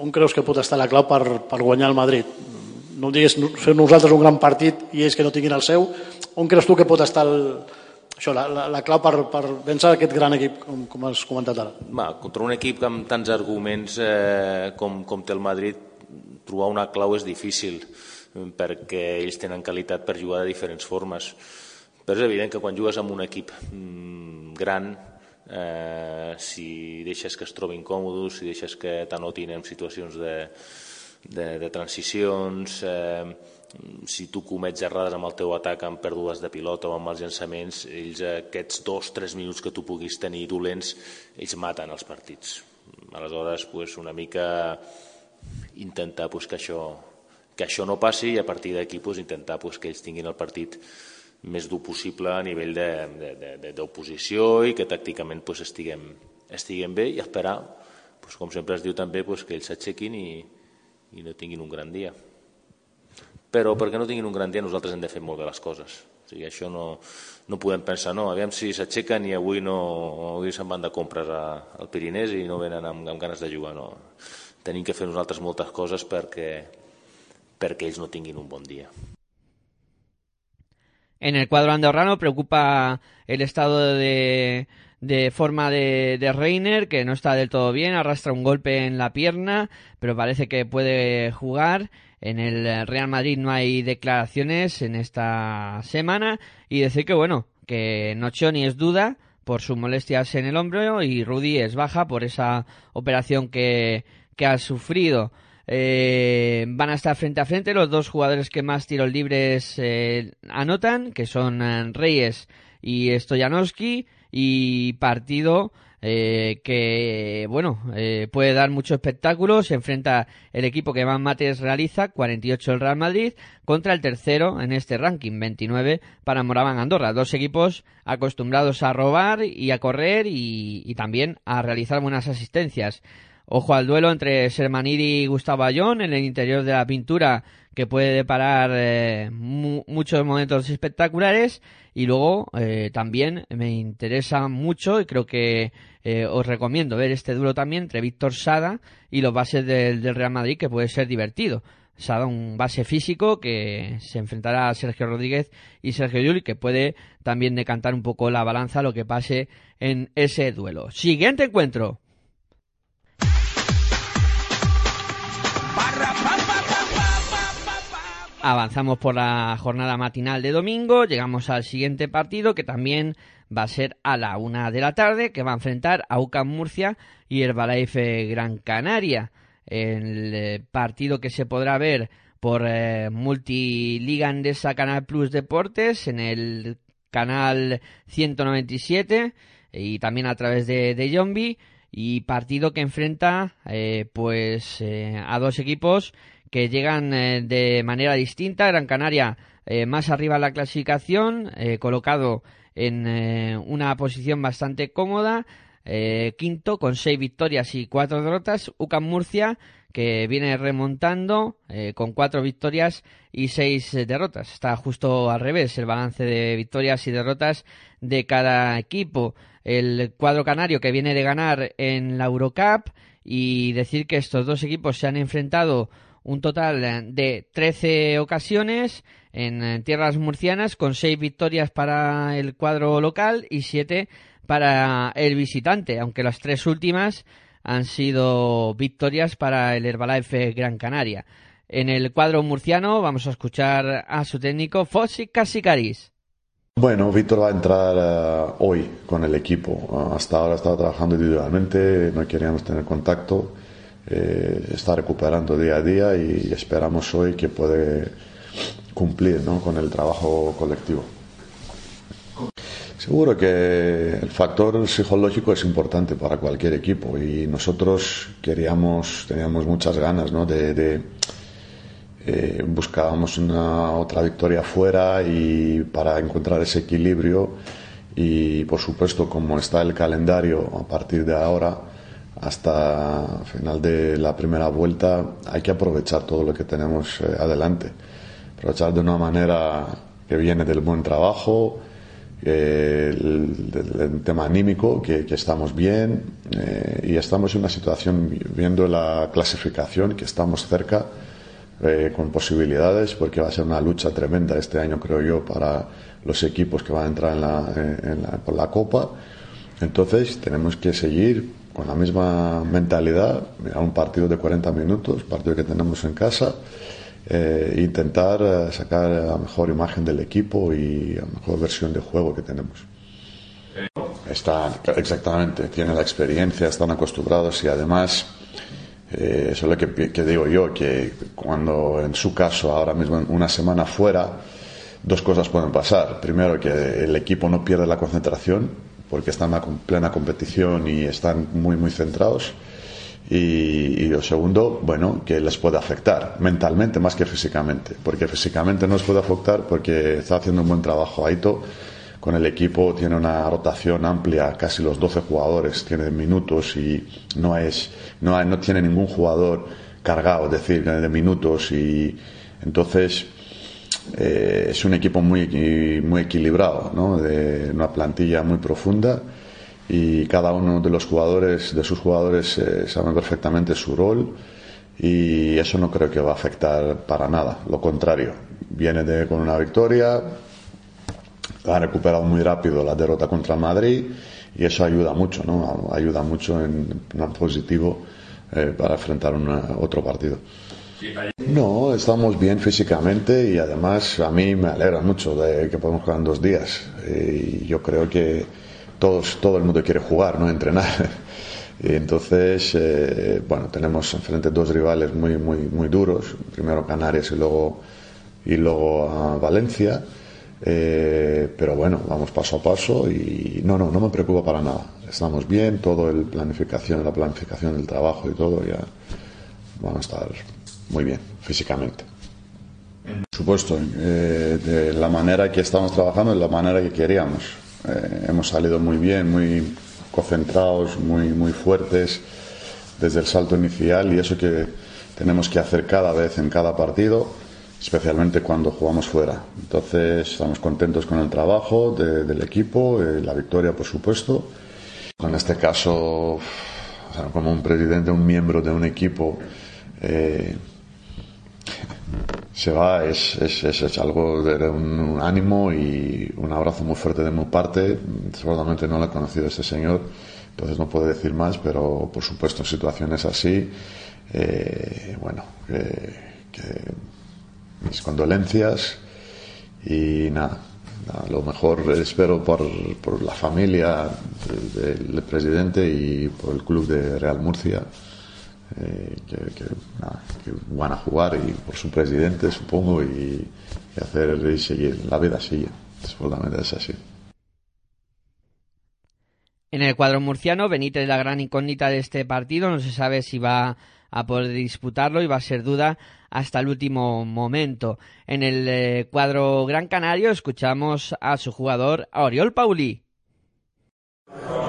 On creus que pot estar la clau per, per guanyar el Madrid? No em diguis fer nosaltres un gran partit i ells que no tinguin el seu. On creus tu que pot estar el, això, la, la, la clau per, per vèncer aquest gran equip, com, com has comentat ara? Va, contra un equip amb tants arguments eh, com, com té el Madrid, trobar una clau és difícil perquè ells tenen qualitat per jugar de diferents formes. Però és evident que quan jugues amb un equip mm, gran, eh, si deixes que es trobin còmodes, si deixes que t'anotin en situacions de, de, de transicions, eh, si tu comets errades amb el teu atac amb pèrdues de pilota o amb els llançaments, ells aquests dos, tres minuts que tu puguis tenir dolents, ells maten els partits. Aleshores, pues, una mica intentar pues, que, això, que això no passi i a partir d'aquí pues, intentar pues, que ells tinguin el partit més dur possible a nivell d'oposició i que tàcticament pues, estiguem, estiguem bé i esperar, pues, com sempre es diu també, pues, que ells s'aixequin i, i no tinguin un gran dia però perquè no tinguin un gran dia nosaltres hem de fer molt bé les coses. O sigui, això no, no podem pensar, no, aviam si s'aixequen i avui, no, avui se'n van de compres a, al Pirinès i no venen amb, amb ganes de jugar. No. Tenim que fer nosaltres moltes coses perquè, perquè ells no tinguin un bon dia. En el cuadro andorrano preocupa el estado de, de forma de, de, Reiner, que no está del todo bien, arrastra un golpe en la pierna, pero parece que puede jugar. En el Real Madrid no hay declaraciones en esta semana y decir que bueno, que Nochoni es duda por sus molestias en el hombro y Rudy es baja por esa operación que, que ha sufrido. Eh, van a estar frente a frente los dos jugadores que más tiros libres eh, anotan, que son eh, Reyes y Stojanowski, y partido eh, que bueno eh, puede dar mucho espectáculo. Se enfrenta el equipo que más mates realiza 48 el Real Madrid contra el tercero en este ranking 29 para Moraban Andorra. Dos equipos acostumbrados a robar y a correr y, también a realizar buenas asistencias. Ojo al duelo entre Sermanidi y Gustavo Ayón en el interior de la pintura que puede deparar eh, mu muchos momentos espectaculares y luego eh, también me interesa mucho y creo que eh, os recomiendo ver este duelo también entre Víctor Sada y los bases del, del, Real Madrid que puede ser divertido. Sada, un base físico que se enfrentará a Sergio Rodríguez y Sergio Yuli que puede también decantar un poco la balanza lo que pase en ese duelo. Siguiente encuentro. Avanzamos por la jornada matinal de domingo, llegamos al siguiente partido que también va a ser a la una de la tarde, que va a enfrentar a UCAM Murcia y Herbalife Gran Canaria. El eh, partido que se podrá ver por eh, Multiliga Andesa Canal Plus Deportes en el canal 197 y también a través de, de Yombi y partido que enfrenta eh, pues eh, a dos equipos que llegan eh, de manera distinta. Gran Canaria más arriba en la clasificación, colocado en una posición bastante cómoda. quinto con seis victorias y cuatro derrotas. UCAM Murcia que viene remontando con cuatro victorias y seis derrotas. Está justo al revés el balance de victorias y derrotas de cada equipo el cuadro canario que viene de ganar en la Eurocup y decir que estos dos equipos se han enfrentado un total de 13 ocasiones en tierras murcianas con 6 victorias para el cuadro local y 7 para el visitante, aunque las tres últimas han sido victorias para el Herbalife Gran Canaria. En el cuadro murciano vamos a escuchar a su técnico Fossi Casicaris. Bueno, Víctor va a entrar eh, hoy con el equipo. hasta ahora estaba trabajando individualmente, no queríamos tener contacto. Está recuperando día a día y esperamos hoy que puede cumplir con el trabajo colectivo. Seguro que el factor psicológico es importante para cualquier equipo y nosotros queríamos, teníamos muchas ganas de eh, buscábamos una otra victoria fuera y para encontrar ese equilibrio y por supuesto como está el calendario a partir de ahora hasta final de la primera vuelta hay que aprovechar todo lo que tenemos eh, adelante aprovechar de una manera que viene del buen trabajo eh, el, tema anímico que, estamos bien y estamos en una situación viendo la clasificación que estamos cerca eh, con posibilidades porque va a ser una lucha tremenda este año, creo yo, para los equipos que van a entrar en la, en la, por la Copa. Entonces tenemos que seguir con la misma mentalidad, mirar un partido de 40 minutos, partido que tenemos en casa, eh, intentar eh, sacar la mejor imagen del equipo y la mejor versión de juego que tenemos. Está, exactamente, tienen la experiencia, están acostumbrados y además eh, eso es lo que, digo yo, que cuando en su caso, ahora mismo una semana fuera, dos cosas pueden pasar. Primero, que el equipo no pierde la concentración, porque están en plena competición y están muy, muy centrados. Y, y, lo segundo, bueno, que les puede afectar mentalmente más que físicamente, porque físicamente no les puede afectar porque está haciendo un buen trabajo Aito con el equipo, tiene una rotación amplia, casi los 12 jugadores, tiene minutos y no es no, no tiene ningún jugador cargado, es decir, de minutos y entonces eh, es un equipo muy, muy equilibrado, ¿no? de una plantilla muy profunda y cada uno de los jugadores, de sus jugadores, eh, saben perfectamente su rol y eso no creo que va a afectar para nada, lo contrario, viene de, con una victoria, ha recuperado muy rápido la derrota contra Madrid y eso ayuda mucho, ¿no? Ayuda mucho en plan positivo eh, para enfrentar otro partido. No, estamos bien físicamente y además a mí me alegra mucho de que podemos jugar en dos días. Y yo creo que todo el mundo quiere jugar, no entrenar. Y entonces, eh, bueno, tenemos enfrente dos rivales muy, muy, muy duros. Primero Canarias y luego, y luego a Valencia. Eh, pero bueno, vamos paso a paso y no, no, no me preocupa para nada. Estamos bien, todo el planificación, la planificación del trabajo y todo ya van a estar muy bien físicamente. Por supuesto, eh, de la manera que estamos trabajando, de la manera que queríamos. Eh, hemos salido muy bien, muy concentrados, muy, muy fuertes desde el salto inicial y eso que tenemos que hacer cada vez en cada partido especialmente cuando jugamos fuera. Entonces estamos contentos con el trabajo del equipo, eh, la victoria por supuesto. En este caso, como un presidente, un miembro de un equipo eh, se va, es, es, es, algo de un, ánimo y un abrazo muy fuerte de mi parte. Seguramente no lo he conocido a este señor, entonces no puedo decir más, pero por supuesto en situaciones así, eh, bueno, mis condolencias y nada, lo mejor espero por, por la familia del, presidente y por el club de Real Murcia. Eh, que, van a jugar y por su presidente supongo y, y hacer y seguir la vida sigue Absolutamente es así. En el cuadro murciano, Benítez la gran incógnita de este partido. No se sabe si va a poder disputarlo y va a ser duda hasta el último momento. En el eh, cuadro Gran Canario escuchamos a su jugador, a Oriol Pauli.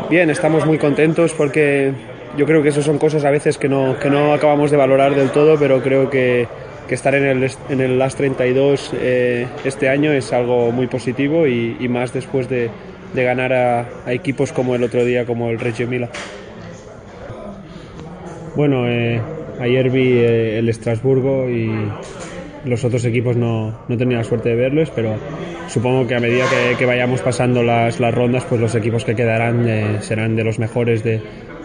Bien, estamos muy contentos porque yo creo que eso son cosas a veces que no, que no acabamos de valorar del todo, pero creo que, estar en el, en el Last 32 eh, este año es algo muy positivo y, más después de, de ganar a, equipos como el otro día, como el Reggio Mila. Bueno, eh, ayer vi eh, el Estrasburgo y los otros equipos no, no tenía la suerte de verlos, pero supongo que a medida que, que vayamos pasando las, las, rondas, pues los equipos que quedarán eh, serán de los mejores de,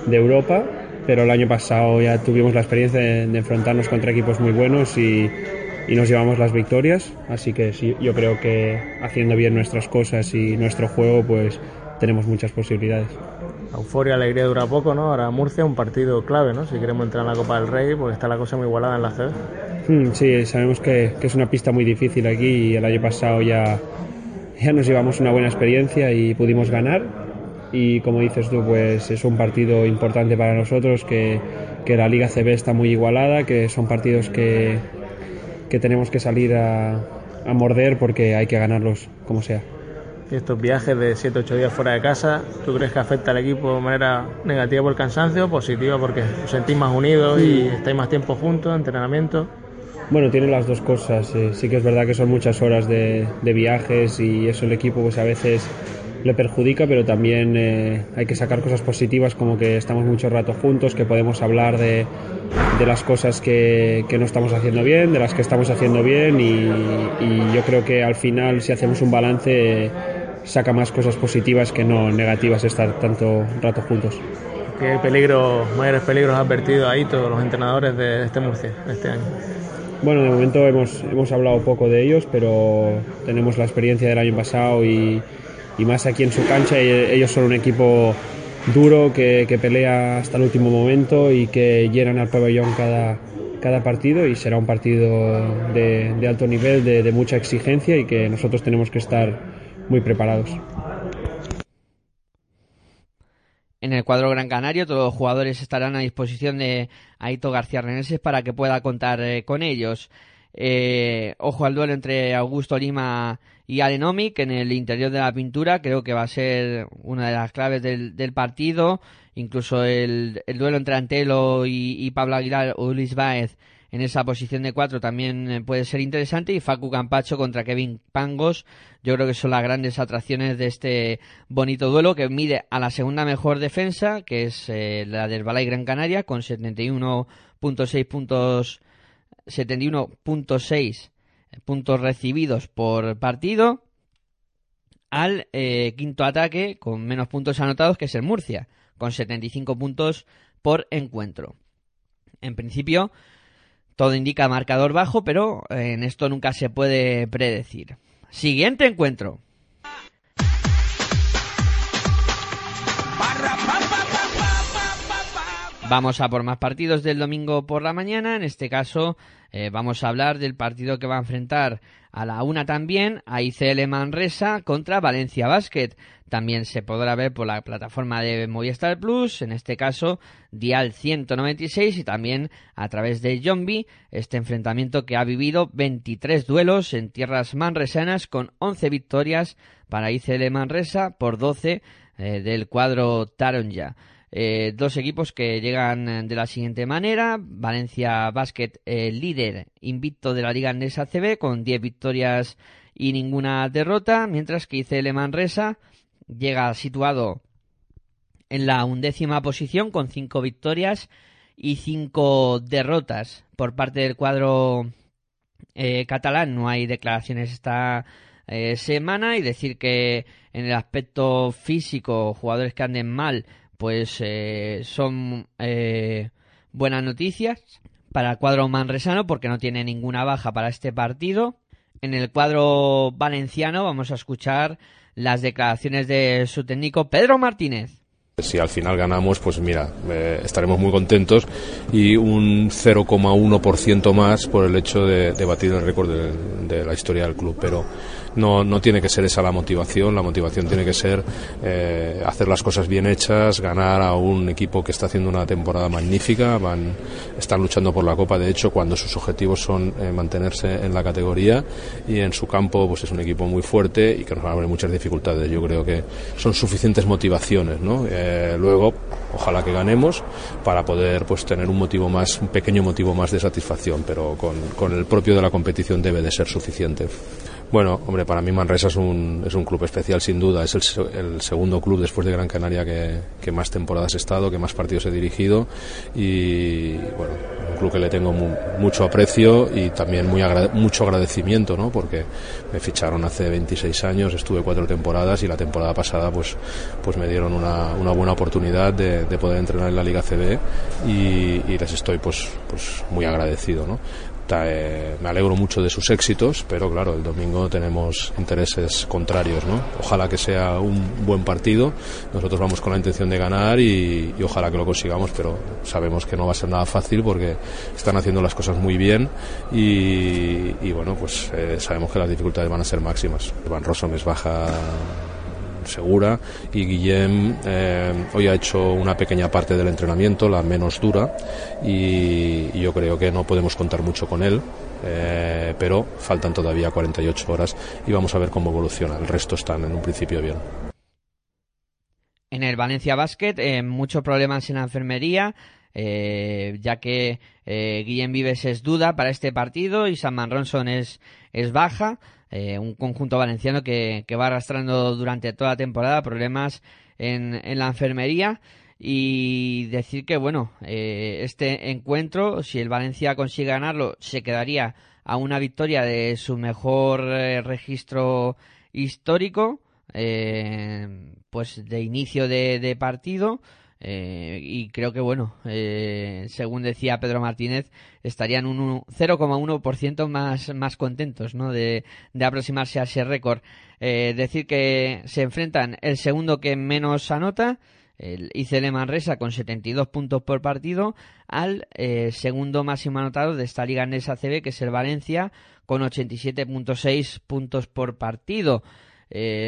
de, Europa. Pero el año pasado ya tuvimos la experiencia de, de enfrentarnos contra equipos muy buenos y, y, nos llevamos las victorias. Así que sí, yo creo que haciendo bien nuestras cosas y nuestro juego, pues tenemos muchas posibilidades. La euforia, alegría dura poco, ¿no? Ahora Murcia un partido clave, ¿no? Si queremos entrar en la Copa del Rey, porque está la cosa muy igualada en la CB. Hmm, sí, sabemos que, que, es una pista muy difícil aquí y el año pasado ya, ya nos llevamos una buena experiencia y pudimos ganar. Y como dices tú, pues es un partido importante para nosotros, que, que la Liga CB está muy igualada, que son partidos que, que tenemos que salir a, a morder porque hay que ganarlos como sea. Y estos viajes de 7-8 días fuera de casa, ¿tú crees que afecta al equipo de manera negativa por el cansancio o positiva porque os sentís más unidos y estáis más tiempo juntos, entrenamiento? Bueno, tiene las dos cosas. Eh, sí que es verdad que son muchas horas de, de, viajes y eso el equipo pues a veces le perjudica, pero también eh, hay que sacar cosas positivas como que estamos mucho rato juntos, que podemos hablar de, de las cosas que, que, no estamos haciendo bien, de las que estamos haciendo bien y, y yo creo que al final si hacemos un balance saca más cosas positivas que no negativas estar tanto rato juntos. ¿Qué peligro, mayores peligros ha advertido ahí todos los entrenadores de este Murcia este año? Bueno, de momento hemos, hemos hablado poco de ellos, pero tenemos la experiencia del año pasado y, y más aquí en su cancha. Ellos son un equipo duro que, que, pelea hasta el último momento y que llenan al pabellón cada, cada partido y será un partido de, alto nivel, de, de mucha exigencia y que nosotros tenemos que estar muy preparados. En el cuadro Gran Canario todos los jugadores estarán a disposición de Aito García Reneses para que pueda contar eh, con ellos. Eh, ojo al duelo entre Augusto Lima y Alenomic en el interior de la pintura. Creo que va a ser una de las claves del, partido. Incluso el, el, duelo entre Antelo y, y Pablo Aguilar o Luis Baez en esa posición de cuatro también eh, puede ser interesante y Facu Campacho contra Kevin Pangos yo creo que son las grandes atracciones de este bonito duelo que mide a la segunda mejor defensa que es eh, la del Balay Gran Canaria con 71.6 puntos 71.6 puntos recibidos por partido al eh, quinto ataque con menos puntos anotados que es el Murcia con 75 puntos por encuentro en principio todo indica marcador bajo, pero en esto nunca se puede predecir. Siguiente encuentro. Vamos a por más partidos del domingo por la mañana. En este caso, eh, vamos a hablar del partido que va a enfrentar a la una también a ICL Manresa contra Valencia Basket. También se podrá ver por la plataforma de Movistar Plus, en este caso Dial 196 y también a través de Jombi, este enfrentamiento que ha vivido 23 duelos en tierras manresanas con 11 victorias para ICL Manresa por 12 eh, del cuadro Taronja. Eh, dos equipos que llegan de la siguiente manera. Valencia Basket, eh, líder invicto de la Liga Andesa CB, con 10 victorias y ninguna derrota, mientras que ICL Manresa llega situado en la undécima posición con 5 victorias y 5 derrotas por parte del cuadro eh, catalán. No hay declaraciones esta eh, semana y decir que en el aspecto físico, jugadores que anden mal, pues eh, son eh, buenas noticias para el cuadro manresano porque no tiene ninguna baja para este partido. En el cuadro valenciano vamos a escuchar las declaraciones de su técnico Pedro Martínez. Si al final ganamos, pues mira, eh, estaremos muy contentos y un 0,1% más por el hecho de, batir el récord de, de, la historia del club. Pero no, no tiene que ser esa la motivación, la motivación tiene que ser eh, hacer las cosas bien hechas, ganar a un equipo que está haciendo una temporada magnífica, van, están luchando por la Copa, de hecho, cuando sus objetivos son eh, mantenerse en la categoría y en su campo pues es un equipo muy fuerte y que nos va a haber muchas dificultades. Yo creo que son suficientes motivaciones, ¿no? Eh, luego, ojalá que ganemos para poder pues tener un motivo más, un pequeño motivo más de satisfacción, pero con, con el propio de la competición debe de ser suficiente. Bueno, hombre, para mí Manresa es un, es un club especial sin duda. Es el, segundo club después de Gran Canaria que, que, más temporadas he estado, que más partidos he dirigido y bueno, un club que le tengo mu mucho aprecio y también muy mucho agradecimiento, ¿no? Porque me ficharon hace 26 años, estuve cuatro temporadas y la temporada pasada pues, pues me dieron una, una buena oportunidad de, de, poder entrenar en la Liga CB y, y les estoy pues, pues muy agradecido, ¿no? Eh, me alegro mucho de sus éxitos, pero claro, el domingo tenemos intereses contrarios, ¿no? Ojalá que sea un buen partido, nosotros vamos con la intención de ganar y, ojalá que lo consigamos, pero sabemos que no va a ser nada fácil porque están haciendo las cosas muy bien y, y bueno, pues eh, sabemos que las dificultades van a ser máximas. Van Rossum es baja segura y Guillem eh, hoy ha hecho una pequeña parte del entrenamiento, la menos dura y, yo creo que no podemos contar mucho con él. Eh, pero faltan todavía 48 horas y vamos a ver cómo evoluciona. El resto están en un principio bien. En el Valencia Basket, eh, muchos problemas en la enfermería, ya que Guillem Vives es duda para este partido y Sam Ronson es, es baja. Eh, un conjunto valenciano que, que, va arrastrando durante toda la temporada problemas en, en la enfermería. Y decir que bueno eh, este encuentro si el Valencia consigue ganarlo se quedaría a una victoria de su mejor eh, registro histórico eh, pues de inicio de, de partido eh, y creo que, bueno, eh, según decía Pedro Martínez, estarían un 0,1% más, más contentos ¿no? de, de aproximarse a ese récord. Eh, decir que se enfrentan el segundo que menos anota, el ICL Manresa con 72 puntos por partido, al segundo máximo anotado de esta liga Andesa ACB, que es el Valencia, con 87.6 puntos por partido.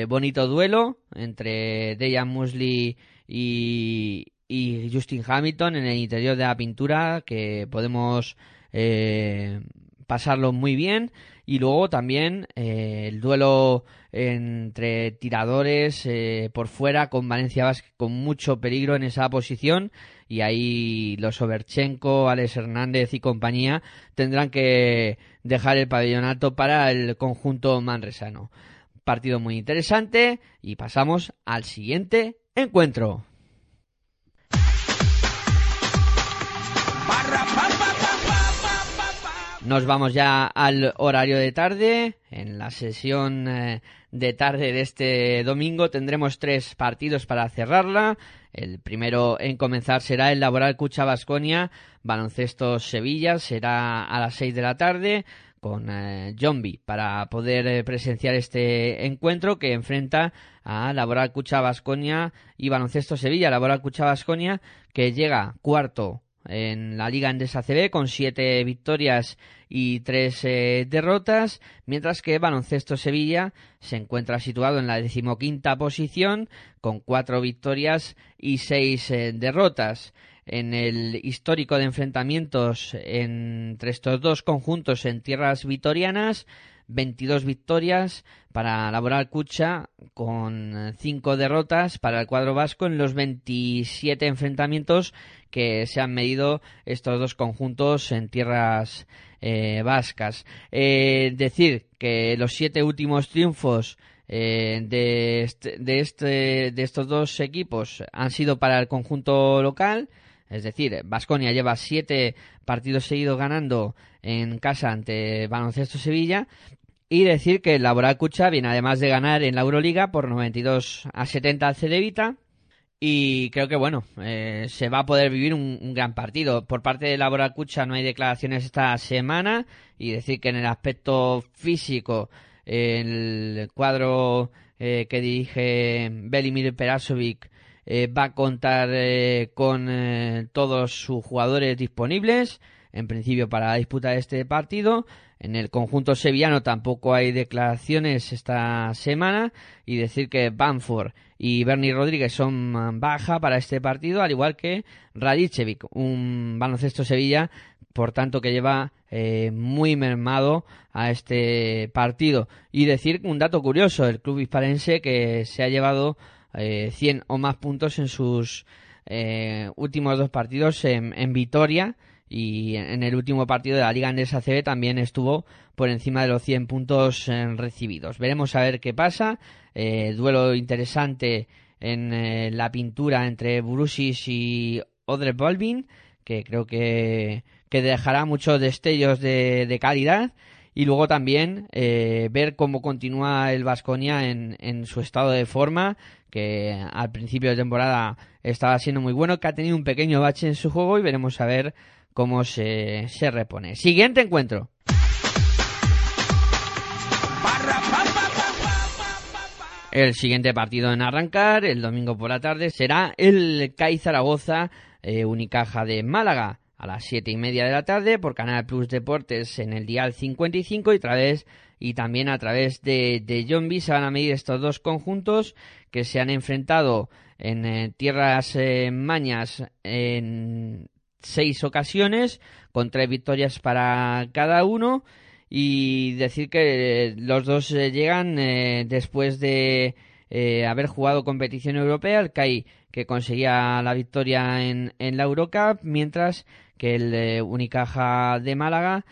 Bonito duelo entre Dejan Musli y, y, Justin Hamilton en el interior de la pintura que podemos eh, pasarlo muy bien. Y luego también eh, el duelo entre tiradores eh, por fuera con Valencia Vázquez con mucho peligro en esa posición. Y ahí los Overchenko, Alex Hernández y compañía tendrán que dejar el pabellón alto para el conjunto manresano. Partido muy interesante y pasamos al siguiente encuentro. Nos vamos ya al horario de tarde. En la sesión eh, de tarde de este domingo tendremos tres partidos para cerrarla. El primero en comenzar será el Laboral Cucha Basconia, Baloncesto Sevilla, será a las seis de la tarde con eh, Jombi para poder eh, presenciar este encuentro que enfrenta a Laboral Cucha Basconia y Baloncesto Sevilla. Laboral Cucha Basconia que llega cuarto en la Liga Endesa CB con siete victorias y tres eh, derrotas, mientras que Baloncesto Sevilla se encuentra situado en la decimoquinta posición con cuatro victorias y seis eh, derrotas en el histórico de enfrentamientos entre estos dos conjuntos en tierras vitorianas. 22 victorias para Laboral Cucha con 5 derrotas para el cuadro vasco en los 27 enfrentamientos que se han medido estos dos conjuntos en tierras eh, vascas. Eh, decir que los siete últimos triunfos eh, de, este, de, este, de estos dos equipos han sido para el conjunto local. Es decir, Vasconia lleva siete partidos seguidos ganando en casa ante Baloncesto Sevilla. Y decir que el Laboral Cucha viene además de ganar en la Euroliga por 92 a 70 al Cedevita. Y creo que bueno, eh, se va a poder vivir un, gran partido. Por parte de Laboral Cucha no hay declaraciones esta semana. Y decir que en el aspecto físico, el cuadro eh, que dirige Belimir Perasovic va a contar con todos sus jugadores disponibles, en principio para la disputa de este partido. En el conjunto sevillano tampoco hay declaraciones esta semana y decir que Banford y Bernie Rodríguez son baja para este partido, al igual que Radicevic, un baloncesto Sevilla, por tanto que lleva eh, muy mermado a este partido. Y decir un dato curioso, el club hispalense que se ha llevado eh, 100 o más puntos en sus eh, últimos dos partidos en, en Vitoria y en el último partido de la Liga Andesa CB también estuvo por encima de los 100 puntos eh, recibidos. Veremos a ver qué pasa. Eh, duelo interesante en la pintura entre Brusis y Odre Bolvin, que creo que, que dejará muchos destellos de, de calidad. Y luego también ver cómo continúa el Vasconia en, en su estado de forma, que al principio de temporada estaba siendo muy bueno, que ha tenido un pequeño bache en su juego y veremos a ver cómo se, se repone. Siguiente encuentro. El siguiente partido en arrancar, el domingo por la tarde, será el CAI Zaragoza eh, Unicaja de Málaga a las siete y media de la tarde por Canal Plus Deportes en el dial 55 y, través, y también a través de, de John B se van a medir estos dos conjuntos que se han enfrentado en eh, tierras eh, mañas en seis ocasiones, con tres victorias para cada uno. Y decir que los dos eh, llegan eh, después de eh, haber jugado competición europea, el CAI que conseguía la victoria en, en la Eurocup, mientras que el Unicaja de Málaga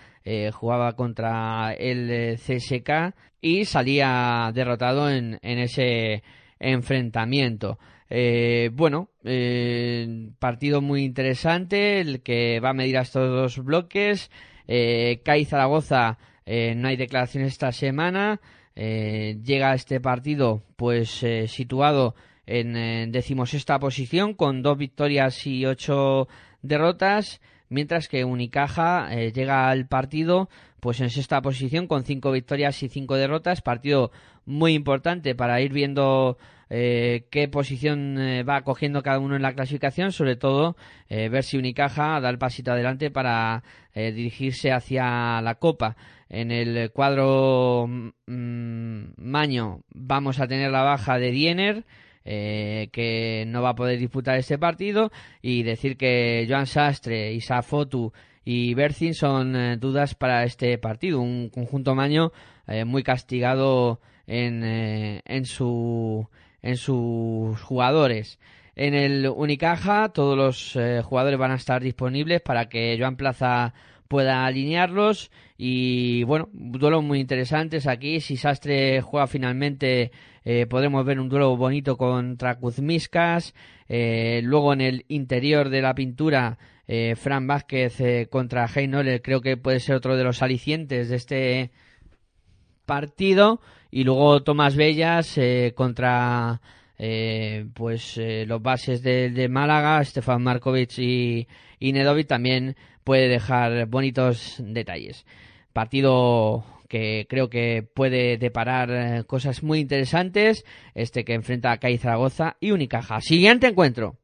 jugaba contra el CSK y salía derrotado en, ese enfrentamiento. Eh, bueno, eh, partido muy interesante, el que va a medir a estos dos bloques. Eh, CAI Zaragoza, eh, no hay declaraciones esta semana. llega a este partido, pues situado en decimosexta posición, con dos victorias y ocho derrotas mientras que Unicaja llega al partido pues en sexta posición con cinco victorias y cinco derrotas, partido muy importante para ir viendo eh, qué posición eh, va cogiendo cada uno en la clasificación, sobre todo eh, ver si Unicaja da el pasito adelante para dirigirse hacia la Copa. En el cuadro mm, Maño vamos a tener la baja de Diener. Que no va a poder disputar este partido y decir que Joan Sastre, Isa Fotu y Bercin son dudas para este partido. Un conjunto maño muy castigado en, en su en sus jugadores. En el Unicaja todos los eh, jugadores van a estar disponibles para que Joan Plaza pueda alinearlos y bueno, duelos muy interesantes aquí. Si Sastre juega finalmente eh, podremos ver un duelo bonito contra Kuzmiskas. Eh, luego en el interior de la pintura Fran Vázquez contra Heinoler creo que puede ser otro de los alicientes de este partido y luego Tomás Bellas eh, contra eh, pues eh, los bases de, Málaga, Stefan Markovic y, y Nedovic también puede dejar bonitos detalles. Partido que creo que puede deparar cosas muy interesantes, este que enfrenta a CAI Zaragoza y Unicaja. Siguiente encuentro.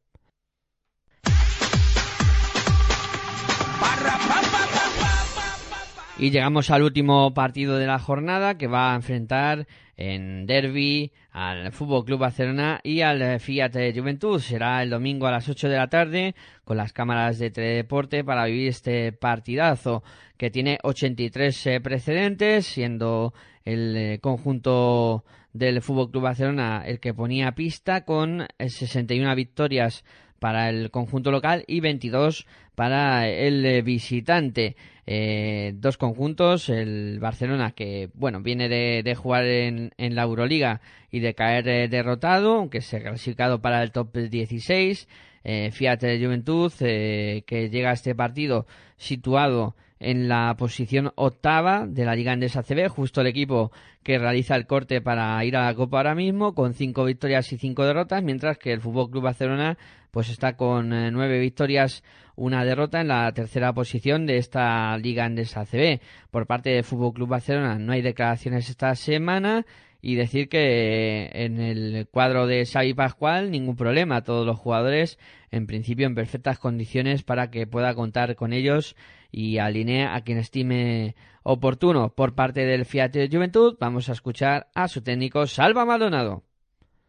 Y llegamos al último partido de la jornada que va a enfrentar en derby al Fútbol Club Barcelona y al Fiat Juventud. Será el domingo a las 8 de la tarde con las cámaras de Teledeporte para vivir este partidazo que tiene 83 eh, precedentes, siendo el eh, conjunto del Fútbol Club Barcelona el que ponía pista con 61 eh, victorias para el conjunto local y 22 para el visitante. Eh, dos conjuntos, el Barcelona que bueno viene de, jugar en, la Euroliga y de caer eh, derrotado, aunque se ha clasificado para el top 16. Eh, Fiat Juventud que llega a este partido situado en la posición octava de la Liga Andesa CB, justo el equipo que realiza el corte para ir a la Copa ahora mismo, con cinco victorias y cinco derrotas, mientras que el Fútbol Club Barcelona pues está con eh, nueve victorias, una derrota en la tercera posición de esta Liga Andesa CB. Por parte del Fútbol Club Barcelona no hay declaraciones esta semana y decir que en el cuadro de Xavi Pascual ningún problema, todos los jugadores en principio en perfectas condiciones para que pueda contar con ellos y alinee a quien estime oportuno. Por parte del Fiat Juventud vamos a escuchar a su técnico Salva Maldonado.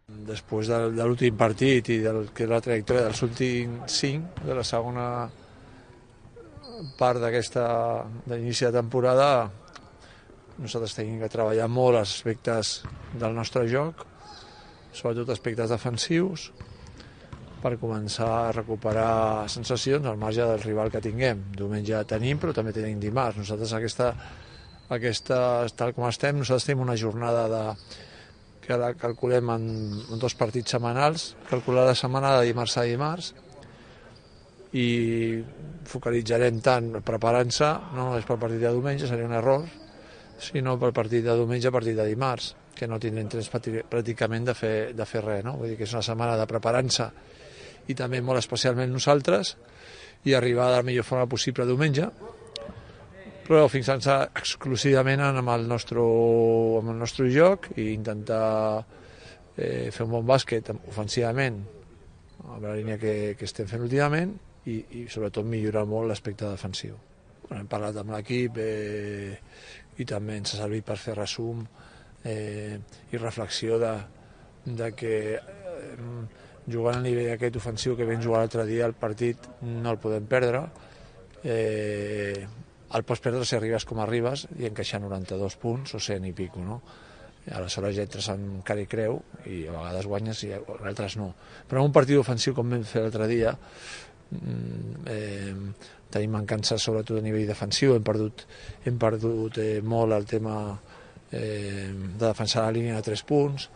Després de, de l'últim partit i del que la trajectòria dels últims cinc de la segona part d'aquesta d'inici de temporada nosaltres tenim que treballar molt els aspectes del nostre joc sobretot aspectes defensius per començar a recuperar sensacions al marge del rival que tinguem. Diumenge tenim, però també tenim dimarts. Nosaltres aquesta, aquesta tal com estem, nosaltres tenim una jornada de, que ara calculem en, en dos partits setmanals, calcular la setmana de dimarts a dimarts, i focalitzarem tant preparant-se, no només pel partit de diumenge, seria un error, sinó pel partit de diumenge a partit de dimarts, que no tindrem temps pràcticament de fer, de fer res, no? Vull dir que és una setmana de preparant-se i també molt especialment nosaltres i arribar de la millor forma possible diumenge però fixant-se exclusivament amb el nostre, amb el nostre joc i intentar eh, fer un bon bàsquet ofensivament amb la línia que, que estem fent últimament i, i sobretot millorar molt l'aspecte defensiu. Hem parlat amb l'equip eh, i també ens ha servit per fer resum eh, i reflexió de, de que eh, jugant a nivell aquest ofensiu que vam jugar l'altre dia, el partit no el podem perdre. Eh, el pots perdre si arribes com arribes i encaixar 92 punts o 100 i pico, no? Aleshores ja entres en cara i creu i a vegades guanyes i altres no. Però en un partit ofensiu com vam fer l'altre dia mm, eh, tenim mancances sobretot a nivell defensiu, hem perdut, hem perdut eh, molt el tema eh, de defensar la línia de 3 punts,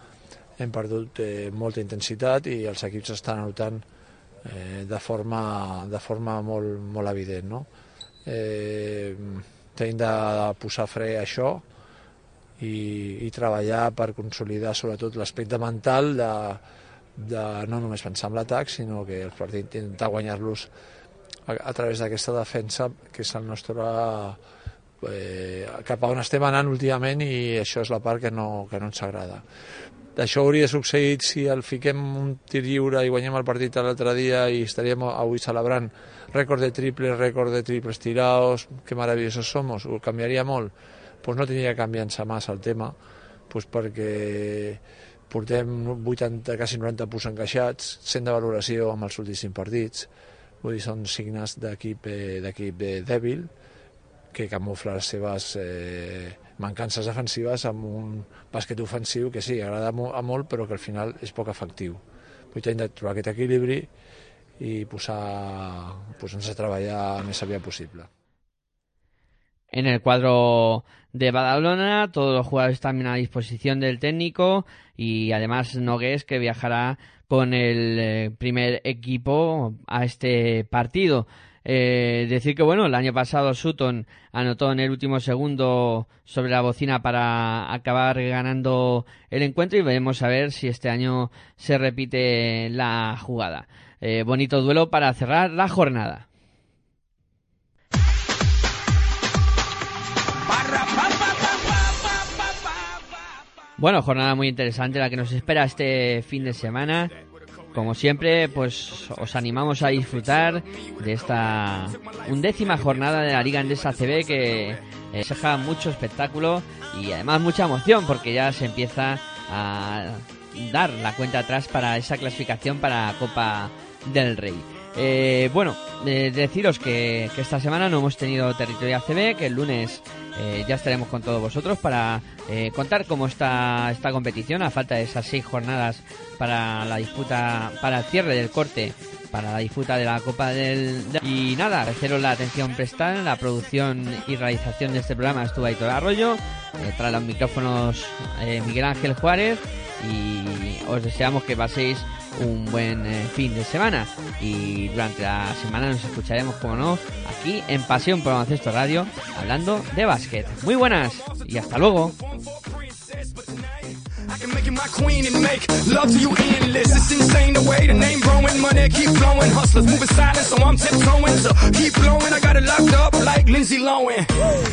hem perdut eh, molta intensitat i els equips estan anotant eh, de, forma, de forma molt, molt evident. No? Eh, tenim de posar fre a això i, i treballar per consolidar sobretot l'aspecte mental de, de no només pensar en l'atac, sinó que els partits intentar guanyar-los a, a través d'aquesta defensa, que és el nostre eh, cap a on estem anant últimament i això és la part que no, que no ens agrada. Això hauria succeït si el fiquem un tir lliure i guanyem el partit l'altre dia i estaríem avui celebrant. Rècord de triples, rècord de triples tirados, que maravillosos somos, ho canviaria molt. Pues no tindria que canviar-se massa el tema, pues perquè portem 80, quasi 90 punts encaixats, 100 de valoració amb els últims partits, vull dir, són signes d'equip eh, dèbil, que camufla les seves eh, mancances defensives amb un bàsquet ofensiu que sí, agrada a molt però que al final és poc efectiu. Vull tenir de trobar aquest equilibri i posar, posar-nos a treballar més aviat. En el cuadro de Badalona, todos los jugadores están a disposición del técnico y además Nogués que viajará con el eh, primer equipo a este partido. Eh, decir que bueno, el año pasado Sutton anotó en el último segundo sobre la bocina para acabar ganando el encuentro y veremos a ver si este año se repite la jugada. Eh, bonito duelo para cerrar la jornada. Bueno, jornada muy interesante la que nos espera este fin de semana como siempre, pues os animamos a disfrutar de esta undécima jornada de la Liga Endesa CB que eh, deja mucho espectáculo y además mucha emoción porque ya se empieza a dar la cuenta atrás para esa clasificación para Copa del Rey. Eh, bueno, eh, deciros que, que, esta semana no hemos tenido territorio ACB, que el lunes eh, ya estaremos con todos vosotros para eh, contar cómo está esta competición a falta de esas seis jornadas para la disputa, para el cierre del corte, para la disputa de la Copa del... Y nada, agradeceros la atención prestada, la producción y realización de este programa. Estuvo ahí el Arroyo, eh, tras los micrófonos Miguel Ángel Juárez y os deseamos que paséis un buen eh, fin de semana y durante la semana nos escucharemos, como no, aquí en Pasión por Baloncesto Radio, hablando de básquet. Muy buenas y hasta luego. I'm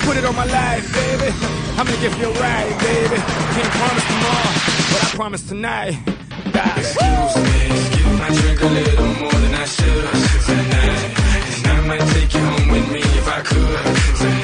put it on my life, baby. I'ma give you a baby. Can't promise tomorrow, but I promise tonight. Excuse me, excuse me. I drink a little more than I should tonight. And I might take you home with me if I could.